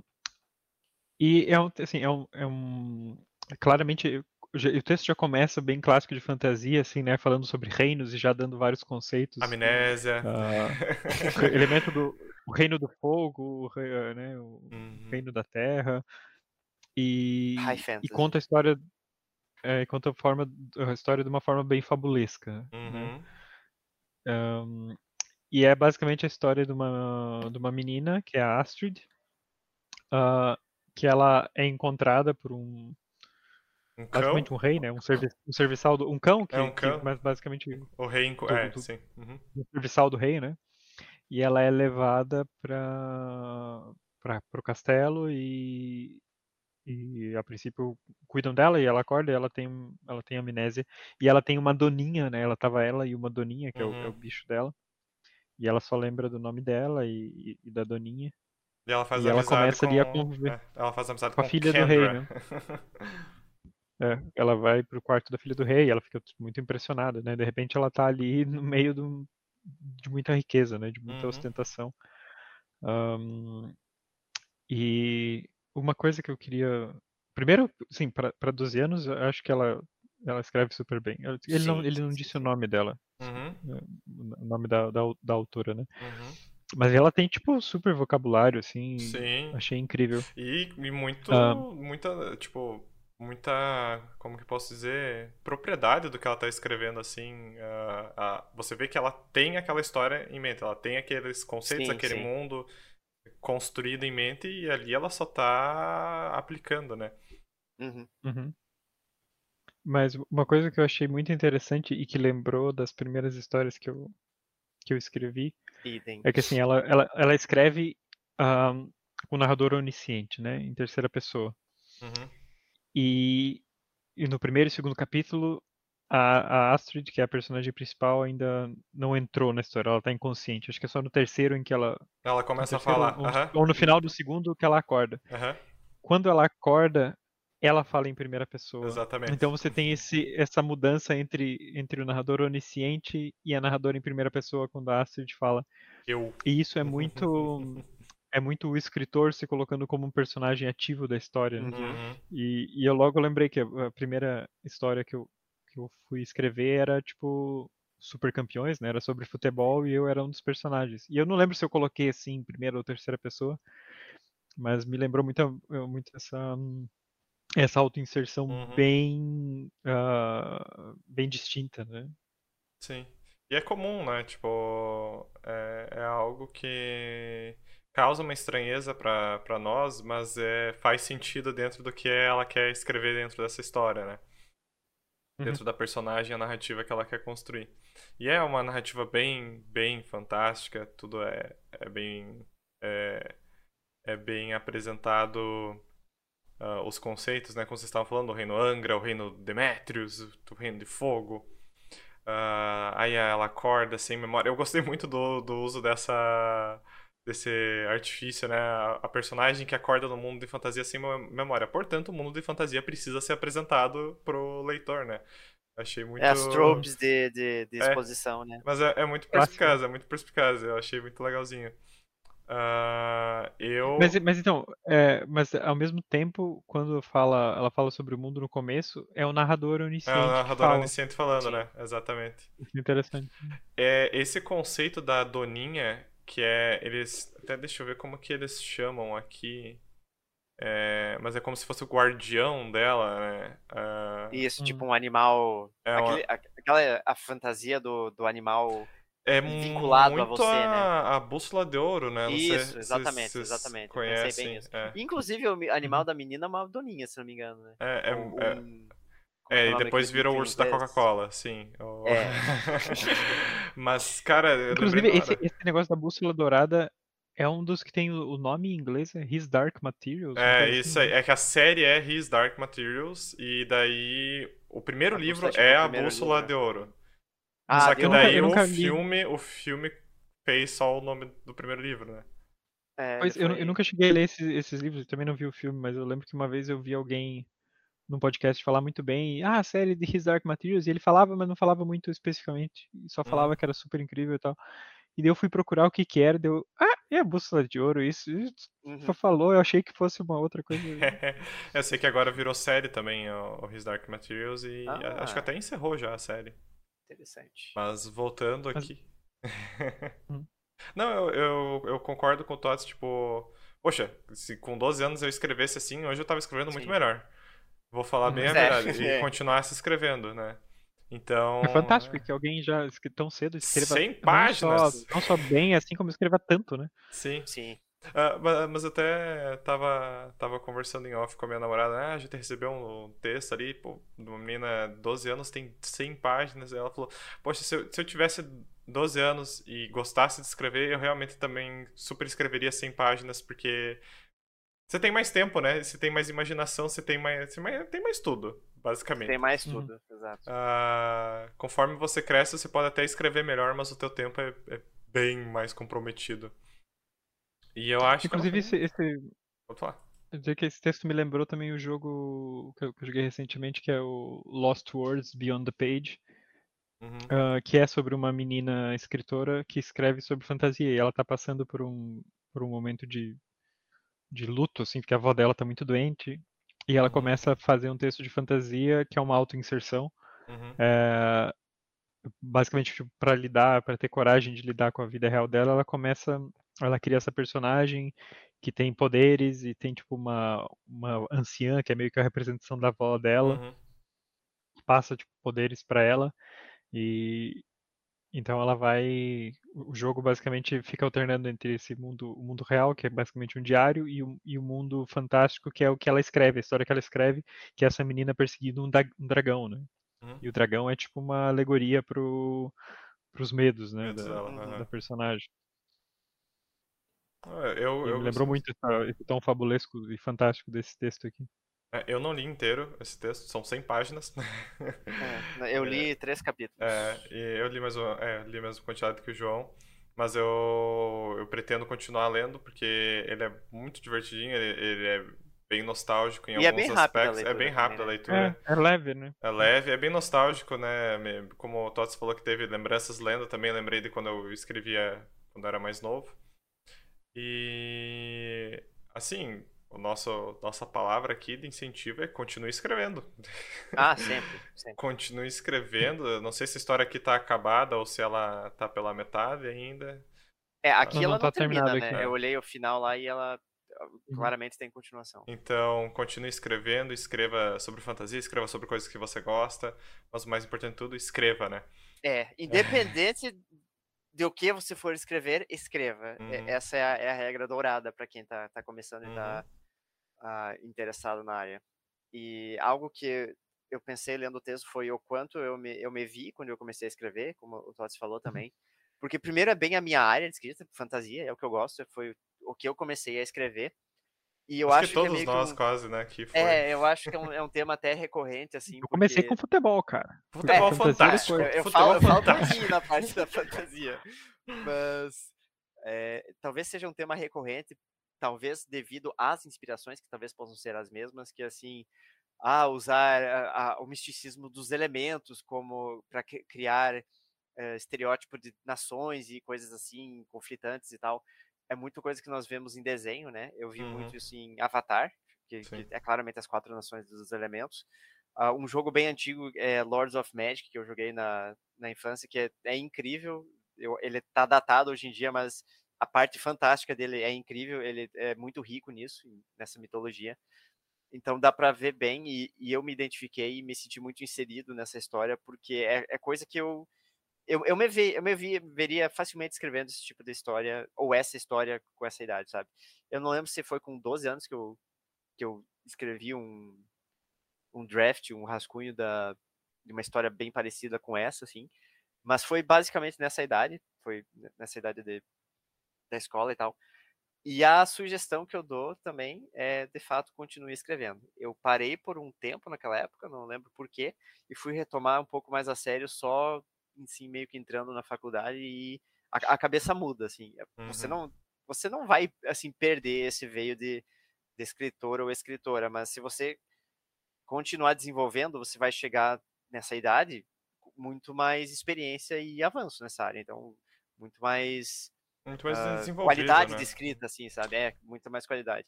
Speaker 2: e é um, assim, é um, é um claramente o texto já começa bem clássico de fantasia, assim, né, falando sobre reinos e já dando vários conceitos.
Speaker 1: Amnésia.
Speaker 2: Ah, [laughs] o elemento do o reino do fogo, o, re- né, o
Speaker 1: Uhum.
Speaker 2: reino da terra e,
Speaker 3: High
Speaker 2: e conta a história é, conta a forma a história de uma forma bem fabulesca, né?
Speaker 1: Uhum.
Speaker 2: Ahn, e é basicamente a história de uma, de uma menina, que é a Astrid, ah, que ela é encontrada por um,
Speaker 1: Um cão.
Speaker 2: basicamente um rei, né? Um, servi um serviçal, do, um cão, que,
Speaker 1: É um
Speaker 2: que-
Speaker 1: cão.
Speaker 2: mas basicamente
Speaker 1: O rei.
Speaker 2: Do-
Speaker 1: É,
Speaker 2: do-
Speaker 1: sim. Uhum.
Speaker 2: um serviçal do rei, né? E ela é levada para para o castelo e, e a princípio cuidam dela e ela acorda e ela tem ela tem amnésia e ela tem uma doninha, né? Ela tava ela e uma doninha que é, o, é o
Speaker 1: Uhum.
Speaker 2: bicho dela e ela só lembra do nome dela e, e- da doninha
Speaker 1: E ela faz
Speaker 2: E ela começa
Speaker 1: com...
Speaker 2: ali a conviver
Speaker 1: é, ela faz amizade
Speaker 2: com a
Speaker 1: com
Speaker 2: filha do
Speaker 1: Kendra.
Speaker 2: rei, né? [laughs] É, ela vai pro quarto da filha do rei, ela fica muito impressionada, né? De repente ela tá ali no meio do- de muita riqueza, né? De muita
Speaker 1: Uhum.
Speaker 2: ostentação. Ahn, e uma coisa que eu queria, primeiro, sim, para 12 anos, eu acho que ela ela escreve super bem. Ele não
Speaker 3: Sim,
Speaker 2: ele não disse
Speaker 3: sim.
Speaker 2: o nome dela,
Speaker 1: Uhum,
Speaker 2: o nome da, da, da autora, né?
Speaker 1: uhum.
Speaker 2: Mas ela tem tipo super vocabulário, assim.
Speaker 1: Sim.
Speaker 2: Achei incrível.
Speaker 1: E, e muito,
Speaker 2: Ah.
Speaker 1: muita, tipo, muita, como que posso dizer, propriedade do que ela tá escrevendo, assim. ah, ah, você vê que ela tem aquela história em mente, ela tem aqueles conceitos,
Speaker 3: Sim,
Speaker 1: aquele
Speaker 3: sim.
Speaker 1: mundo construído em mente e ali ela só tá aplicando, né?
Speaker 3: Uhum.
Speaker 2: Uhum. Mas uma coisa que eu achei muito interessante e que lembrou das primeiras histórias que eu, que eu escrevi
Speaker 3: Idem.
Speaker 2: é que assim, ela, ela, ela escreve um, o narrador onisciente, né? Em terceira pessoa.
Speaker 1: Uhum.
Speaker 2: E, e no primeiro e segundo capítulo, a, a Astrid, que é a personagem principal, ainda não entrou na história, ela tá inconsciente. Acho que é só no terceiro em que ela.
Speaker 1: Ela começa a
Speaker 2: terceiro,
Speaker 1: falar.
Speaker 2: Ou,
Speaker 1: aham,
Speaker 2: ou no final do segundo que ela acorda.
Speaker 1: aham,
Speaker 2: Quando ela acorda, ela fala em primeira pessoa.
Speaker 1: exatamente.
Speaker 2: Então você tem esse, essa mudança entre, entre o narrador onisciente e a narradora em primeira pessoa quando a Astrid fala.
Speaker 1: Eu.
Speaker 2: E isso é muito [laughs] é muito o escritor se colocando como um personagem ativo da história. né?
Speaker 1: Uhum.
Speaker 2: E, e eu logo lembrei que a primeira história que eu, que eu fui escrever era tipo Super Campeões, né? Era sobre futebol e eu era um dos personagens. E eu não lembro se eu coloquei assim em primeira ou terceira pessoa, mas me lembrou muito, a- muito essa essa autoinserção
Speaker 1: Uhum.
Speaker 2: bem ah, bem distinta, né?
Speaker 1: Sim. E é comum, né? Tipo, é, é algo que causa uma estranheza pra pra nós, mas é, faz sentido dentro do que ela quer escrever dentro dessa história, né?
Speaker 2: Uhum.
Speaker 1: Dentro da personagem, a narrativa que ela quer construir. E é uma narrativa bem, bem fantástica, tudo é, é bem. É, é bem apresentado ah, os conceitos, né? Como vocês estavam falando, o reino Angra, o reino Demetrius, o reino de fogo. Ah, aí ela acorda sem memória. Eu gostei muito do, do uso dessa desse artifício, né? A, personagem que acorda no mundo de fantasia sem mem- memória. Portanto, o mundo de fantasia precisa ser apresentado pro leitor, né? Achei muito.
Speaker 3: É as tropes de, de, de
Speaker 1: É.
Speaker 3: exposição, né?
Speaker 1: Mas é, é muito perspicaz, é muito perspicaz. Eu achei muito legalzinho. Ah, eu.
Speaker 2: Mas, mas então, é, mas ao mesmo tempo, quando fala, ela fala sobre o mundo no começo, é o narrador
Speaker 1: É
Speaker 2: onisciente
Speaker 1: o
Speaker 2: que
Speaker 1: narrador
Speaker 2: fala.
Speaker 1: onisciente falando,
Speaker 3: Sim.
Speaker 1: né? Exatamente.
Speaker 2: É interessante.
Speaker 1: É esse conceito da doninha, que é. Eles. Até deixa eu ver como que eles chamam aqui. É, mas é como se fosse o guardião dela, né? Ah,
Speaker 3: Isso,
Speaker 2: Hum.
Speaker 3: tipo um animal.
Speaker 1: É uma-
Speaker 3: aquele- a- aquela a fantasia do, do animal.
Speaker 1: é
Speaker 3: vinculado a você, né?
Speaker 1: a, a bússola de ouro, né? Não sei
Speaker 3: Isso,
Speaker 1: se
Speaker 3: exatamente,
Speaker 1: vocês
Speaker 3: exatamente. Eu
Speaker 1: Conhecem,
Speaker 3: pensei bem nisso.
Speaker 1: é.
Speaker 3: Inclusive, o animal da menina é uma doninha, se não me engano, né?
Speaker 1: É, é,
Speaker 3: Um-
Speaker 1: é-
Speaker 3: um-
Speaker 1: É,
Speaker 3: o
Speaker 1: e depois vira o urso da? Coca-Cola, sim. O-
Speaker 3: É. [laughs]
Speaker 1: Mas, cara,
Speaker 2: Inclusive, esse, esse negócio da bússola dourada é um dos que tem o o nome em inglês, é His Dark Materials.
Speaker 1: É, isso
Speaker 2: assim,
Speaker 1: aí. É que a série é His Dark Materials, e daí o primeiro
Speaker 3: A
Speaker 1: livro
Speaker 3: bússola, tipo,
Speaker 1: é
Speaker 3: o
Speaker 1: a Bússola
Speaker 3: livro,
Speaker 1: de Ouro.
Speaker 3: Ah,
Speaker 1: Só que daí o
Speaker 2: nunca li.
Speaker 1: filme, o filme fez só o nome do primeiro livro, né?
Speaker 3: É,
Speaker 2: Pois, eu, eu nunca cheguei a ler esses, esses livros, eu também não vi o filme, mas eu lembro que uma vez eu vi alguém num podcast falar muito bem, ah, a série de His Dark Materials, e ele falava, mas não falava muito especificamente, só falava
Speaker 1: Uhum.
Speaker 2: que era super incrível e tal. E daí eu fui procurar o que que era, deu, ah, é a Bússola de Ouro, isso, isso
Speaker 3: Uhum.
Speaker 2: só falou, eu achei que fosse uma outra coisa. [laughs]
Speaker 1: eu sei que agora virou série também, o, o His Dark Materials, e
Speaker 3: Ah.
Speaker 1: acho que até encerrou já a série.
Speaker 3: Interessante.
Speaker 1: Mas voltando
Speaker 2: Mas-
Speaker 1: aqui.
Speaker 2: Hum. [laughs]
Speaker 1: Não, eu, eu, eu concordo com o Tots, tipo. Poxa, se com 12 anos eu escrevesse assim, hoje eu tava escrevendo muito
Speaker 3: Sim.
Speaker 1: melhor. Vou falar bem a
Speaker 3: é.
Speaker 1: verdade. E [laughs]
Speaker 3: É.
Speaker 1: continuasse escrevendo, né? Então.
Speaker 2: É fantástico que alguém já tão cedo escreva
Speaker 1: 100
Speaker 2: não só,
Speaker 1: páginas.
Speaker 2: não só bem, assim como escreva tanto, né?
Speaker 1: Sim.
Speaker 3: Sim.
Speaker 1: Ah, ma- mas eu até tava, tava conversando em off com a minha namorada, ah, a gente recebeu um texto ali, pô, de uma menina de 12 anos, tem 100 páginas, e ela falou, poxa, se eu, se eu tivesse 12 anos e gostasse de escrever, eu realmente também super escreveria 100 páginas, porque você tem mais tempo, né? Você tem mais imaginação, você tem mais, você tem mais tudo, basicamente.
Speaker 3: Tem mais
Speaker 2: Uhum.
Speaker 3: tudo, exato.
Speaker 1: Ah, conforme você cresce, você pode até escrever melhor, mas o teu tempo é, é bem mais comprometido. E eu acho que ela
Speaker 2: Inclusive, esse, esse,
Speaker 1: Pode falar.
Speaker 2: eu dizer que esse texto me lembrou também o jogo que eu, que eu joguei recentemente, que é o Lost Words Beyond the Page,
Speaker 1: Uhum.
Speaker 2: ah, que é sobre uma menina escritora que escreve sobre fantasia e ela tá passando por um, por um momento de, de luto, assim, porque a avó dela tá muito doente e ela
Speaker 1: Uhum.
Speaker 2: começa a fazer um texto de fantasia que é uma auto-inserção,
Speaker 1: Uhum.
Speaker 2: é, basicamente para lidar, para ter coragem de lidar com a vida real dela, ela começa, ela cria essa personagem que tem poderes e tem tipo uma uma anciã que é meio que a representação da avó dela,
Speaker 1: Uhum.
Speaker 2: passa tipo poderes para ela e então ela vai o jogo basicamente fica alternando entre esse mundo o mundo real que é basicamente um diário e o, e o mundo fantástico que é o que ela escreve a história que ela escreve que é essa menina perseguindo um, da- um dragão né
Speaker 1: Uhum.
Speaker 2: e o dragão é tipo uma alegoria pro pros medos né
Speaker 1: Medos
Speaker 2: da,
Speaker 1: dela,
Speaker 3: Uhum.
Speaker 2: da personagem
Speaker 1: Eu, eu
Speaker 2: me lembrou muito esse tom fabulesco e fantástico desse texto aqui
Speaker 1: eu não li inteiro esse texto, são 100 páginas. [laughs]
Speaker 3: É, eu li três capítulos.
Speaker 1: É, e eu li mais uma, é, li a mesma quantidade que o João, mas eu, eu pretendo continuar lendo porque ele é muito divertidinho, ele, ele é bem nostálgico em
Speaker 3: E é
Speaker 1: alguns
Speaker 3: a
Speaker 1: aspectos. É
Speaker 3: leitura
Speaker 1: bem rápido a
Speaker 3: também, né?
Speaker 1: leitura.
Speaker 2: É, é leve, né?
Speaker 1: É leve, é bem nostálgico, né? Como o Tots falou que teve lembranças lendo, também lembrei de quando eu escrevia quando eu era mais novo. E assim, o nosso nossa palavra aqui de incentivo é continue escrevendo.
Speaker 3: Ah, sempre, sempre.
Speaker 1: Continue escrevendo. Eu não sei se a história aqui tá acabada ou se ela tá pela metade ainda.
Speaker 3: É, aqui
Speaker 2: Não,
Speaker 3: ela
Speaker 2: não
Speaker 3: não
Speaker 2: tá
Speaker 3: termina,
Speaker 2: terminado
Speaker 3: né?
Speaker 2: aqui.
Speaker 3: Eu olhei o final lá e ela ah,
Speaker 2: Uhum.
Speaker 3: claramente tem continuação.
Speaker 1: Então, continue escrevendo, escreva sobre fantasia, escreva sobre coisas que você gosta, mas o mais importante de tudo, escreva, né?
Speaker 3: É, independente do que você for escrever, escreva. É-
Speaker 1: Uhum.
Speaker 3: Essa é a, é a regra dourada para quem tá, tá começando e tá ah, interessado na área. E algo que eu pensei lendo o texto foi o quanto eu me, eu me vi quando eu comecei a escrever, como o Tots falou também. Porque primeiro é bem a minha área de escrita, fantasia, é o que eu gosto, foi o que eu comecei a escrever. E eu
Speaker 1: acho,
Speaker 3: acho,
Speaker 1: que todos
Speaker 3: é meio
Speaker 1: nós
Speaker 3: que um,
Speaker 1: quase, né, aqui foi.
Speaker 3: É, eu acho que é um, é um tema até recorrente, assim.
Speaker 2: Eu comecei
Speaker 3: porque-
Speaker 2: com futebol, cara.
Speaker 1: Futebol
Speaker 2: fantasia
Speaker 1: fantástico.
Speaker 3: eu, eu
Speaker 1: Futebol
Speaker 3: falo, eu falo
Speaker 1: fantástico.
Speaker 3: pouquinho na parte da fantasia. Mas é, talvez seja um tema recorrente, talvez devido às inspirações, que talvez possam ser as mesmas, que assim, ah, usar a- a- o misticismo dos elementos como para criar eh, estereótipo de nações e coisas assim, conflitantes e tal. É muito coisa que nós vemos em desenho, né? Eu vi
Speaker 1: Uhum.
Speaker 3: muito isso em Avatar, que, que é claramente as quatro nações dos elementos. Ah, um jogo bem antigo é Lords of Magic, que eu joguei na, na infância, que é, é incrível. Eu- ele tá datado hoje em dia, mas a parte fantástica dele é incrível. Ele é muito rico nisso, nessa mitologia. Então dá pra ver bem, e, e eu me identifiquei e me senti muito inserido nessa história, porque é, é coisa que eu. Eu, eu, me, vi, eu me vi, veria facilmente escrevendo esse tipo de história, ou essa história com essa idade, sabe? Eu não lembro se foi com 12 anos que eu, que eu escrevi um, um draft, um rascunho da, de uma história bem parecida com essa, assim. Mas foi basicamente nessa idade, foi nessa idade de, da escola e tal. E a sugestão que eu dou também é, de fato, continue escrevendo. Eu parei por um tempo naquela época, não lembro porquê, e fui retomar um pouco mais a sério só, assim, meio que entrando na faculdade e a, a cabeça muda, assim. Você
Speaker 1: Uhum.
Speaker 3: não você não vai, assim, perder esse veio de, de escritor ou escritora, mas se você continuar desenvolvendo, você vai chegar nessa idade com muito mais experiência e avanço nessa área. Então, muito mais
Speaker 1: Muito mais desenvolvido,
Speaker 3: qualidade
Speaker 1: né?
Speaker 3: de escrita, assim, sabe? É, muita mais qualidade.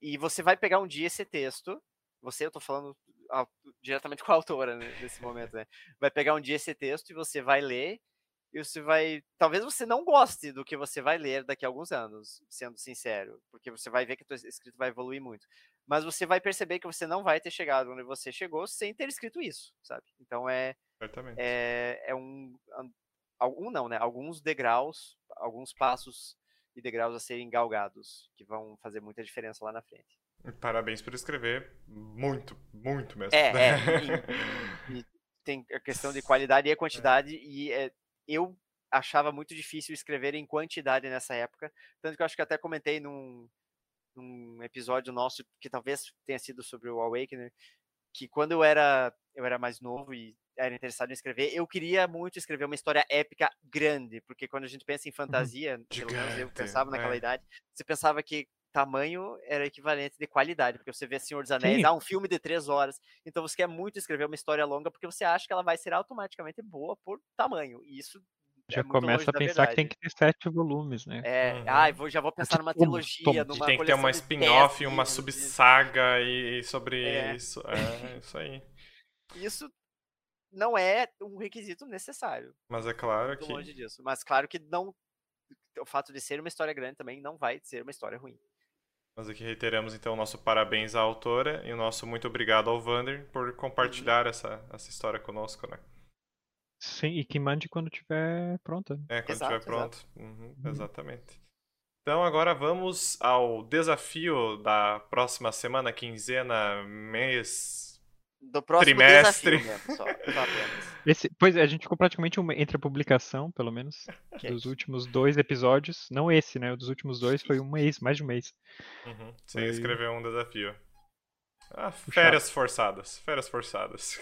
Speaker 3: E você vai pegar um dia esse texto, você, eu tô falando diretamente [laughs] com a autora né, nesse momento, né? Vai pegar um dia esse texto e você vai ler, e você vai. Talvez você não goste do que você vai ler daqui a alguns anos, sendo sincero, porque você vai ver que a tua escrita vai evoluir muito. Mas você vai perceber que você não vai ter chegado onde você chegou sem ter escrito isso, sabe? Então é
Speaker 1: Certamente.
Speaker 3: é, é um, algum não, né? Alguns degraus, alguns passos e degraus a serem galgados que vão fazer muita diferença lá na frente.
Speaker 1: Parabéns por escrever muito, muito mesmo.
Speaker 3: É, é, [laughs] E tem a questão de qualidade e a quantidade e é, eu achava muito difícil escrever em quantidade nessa época, tanto que eu acho que até comentei num, num episódio nosso que talvez tenha sido sobre o Awakener, que quando eu era eu era mais novo e era interessado em escrever, eu queria muito escrever uma história épica grande, porque quando a gente pensa em fantasia, pelo menos eu
Speaker 1: Gigante,
Speaker 3: pensava naquela
Speaker 1: é.
Speaker 3: idade, você pensava que tamanho era equivalente de qualidade, porque você vê Senhor dos Anéis,
Speaker 2: Sim.
Speaker 3: ah, um filme de três horas, então você quer muito escrever uma história longa porque você acha que ela vai ser automaticamente boa por tamanho, e isso
Speaker 2: Já
Speaker 3: é muito longe
Speaker 2: começa a pensar que tem que ter sete volumes, né?
Speaker 3: É,
Speaker 1: Uhum.
Speaker 3: ai, vou, já vou pensar numa trilogia, numa
Speaker 1: tem que ter uma spin-off,
Speaker 3: 10
Speaker 1: uma
Speaker 3: livros, e-
Speaker 1: subsaga e sobre
Speaker 3: É.
Speaker 1: isso. É, isso aí.
Speaker 3: Isso não é um requisito necessário.
Speaker 1: Mas é claro que.
Speaker 3: longe disso. Mas claro que não. O fato de ser uma história grande também não vai ser uma história ruim.
Speaker 1: Nós aqui reiteramos então o nosso parabéns à autora e o nosso muito obrigado ao Vander por compartilhar essa, essa história conosco, né?
Speaker 2: Sim, e que mande quando tiver pronta.
Speaker 1: É, quando
Speaker 3: Exato,
Speaker 1: estiver pronto. Uhum,
Speaker 2: Uhum.
Speaker 1: Exatamente. Então agora vamos ao desafio da próxima semana, quinzena, mês.
Speaker 3: Do próximo
Speaker 1: Trimestre.
Speaker 3: desafio mesmo, só.
Speaker 2: Esse, pois é, a gente ficou praticamente um, entre a publicação, pelo menos,
Speaker 3: Ok.
Speaker 2: dos últimos dois episódios. Não esse, né? O dos últimos dois foi um mês, mais de um mês.
Speaker 1: Uhum, sem
Speaker 2: Foi-
Speaker 1: escrever um desafio. Ah, férias forçadas. Férias forçadas.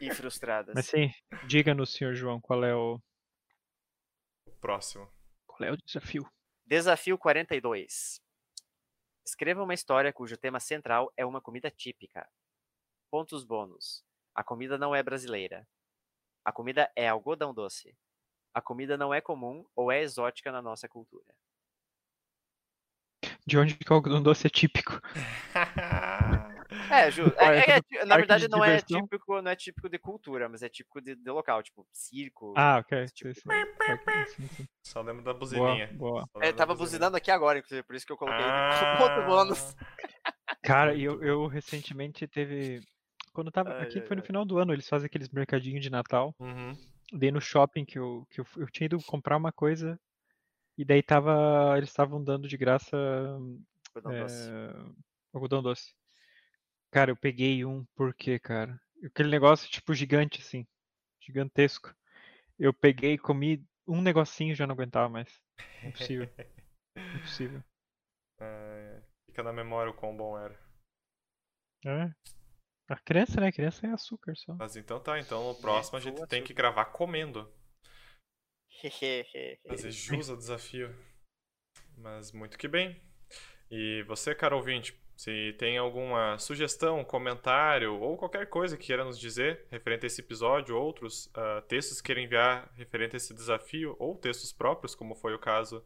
Speaker 3: E frustradas.
Speaker 2: Mas sim, diga-nos, senhor João, qual é o.
Speaker 1: O próximo.
Speaker 2: Qual é o desafio?
Speaker 3: Desafio 42. Escreva uma história cujo tema central é uma comida típica. Pontos bônus. A comida não é brasileira. A comida é algodão doce. A comida não é comum ou é exótica na nossa cultura.
Speaker 2: De onde que o algodão doce é típico? [laughs]
Speaker 3: É.
Speaker 2: Parque
Speaker 3: É, é, é, na verdade,
Speaker 2: de
Speaker 3: não é típico, não é típico de cultura, mas é típico de, de local, tipo circo.
Speaker 2: Ah, ok.
Speaker 3: tipo
Speaker 2: sim, sim. Sim.
Speaker 1: Só lembro da
Speaker 2: Boa,
Speaker 1: buzininha.
Speaker 2: boa.
Speaker 1: Só
Speaker 3: É, tava
Speaker 1: buzininha.
Speaker 3: buzinando aqui agora, inclusive, por isso que eu coloquei
Speaker 1: Ah. [laughs]
Speaker 3: ponto bônus.
Speaker 2: Cara, [laughs] e eu, eu recentemente teve. Quando tava.
Speaker 3: Ai,
Speaker 2: Aqui
Speaker 3: ai,
Speaker 2: foi no
Speaker 3: ai.
Speaker 2: final do ano, eles fazem aqueles mercadinhos de Natal.
Speaker 1: Uhum.
Speaker 2: Dei no shopping que eu, que eu, eu tinha ido comprar uma coisa. E daí tava. Eles estavam dando de graça
Speaker 3: Algodão
Speaker 2: é,
Speaker 3: doce.
Speaker 2: algodão doce. Cara, eu peguei um, por quê, cara? Aquele negócio, tipo, gigante, assim. Gigantesco. Eu peguei, comi um negocinho e já não aguentava mais. Impossível. [laughs] Impossível.
Speaker 1: É, fica na memória o quão bom era.
Speaker 2: É. A criança, né? Criança é açúcar só.
Speaker 1: Mas então tá, então no próximo a gente tem que gravar comendo. Fazer jus ao desafio. Mas muito que bem. E você, caro ouvinte, se tem alguma sugestão, comentário ou qualquer coisa que queira nos dizer referente a esse episódio, outros ah, textos que queira enviar referente a esse desafio, ou textos próprios, como foi o caso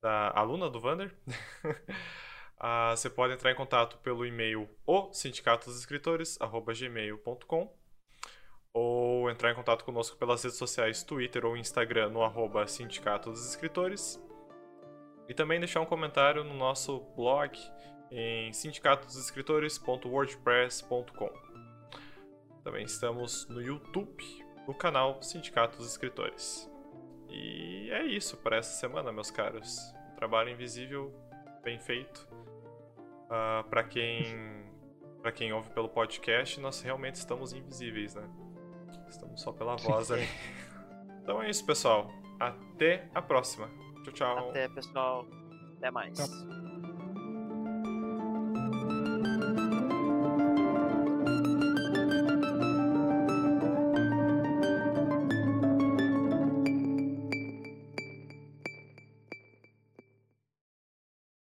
Speaker 1: da aluna do Vander, [laughs] ah, você pode entrar em contato pelo e-mail o sindicatosescritores@gmail.com ou entrar em contato conosco pelas redes sociais Twitter ou Instagram no arroba Sindicato dos Escritores. E também deixar um comentário no nosso blog em sindicatosescritores.wordpress.com. Também estamos no YouTube, no canal Sindicato dos Escritores. E é isso para essa semana, meus caros. Trabalho invisível bem feito. para quem para quem ouve pelo podcast, nós realmente estamos invisíveis, né? Estamos só pela [laughs] voz ali. Então é isso, pessoal. Até a próxima. Tchau, tchau.
Speaker 3: Até, pessoal. Até mais.
Speaker 2: Tchau.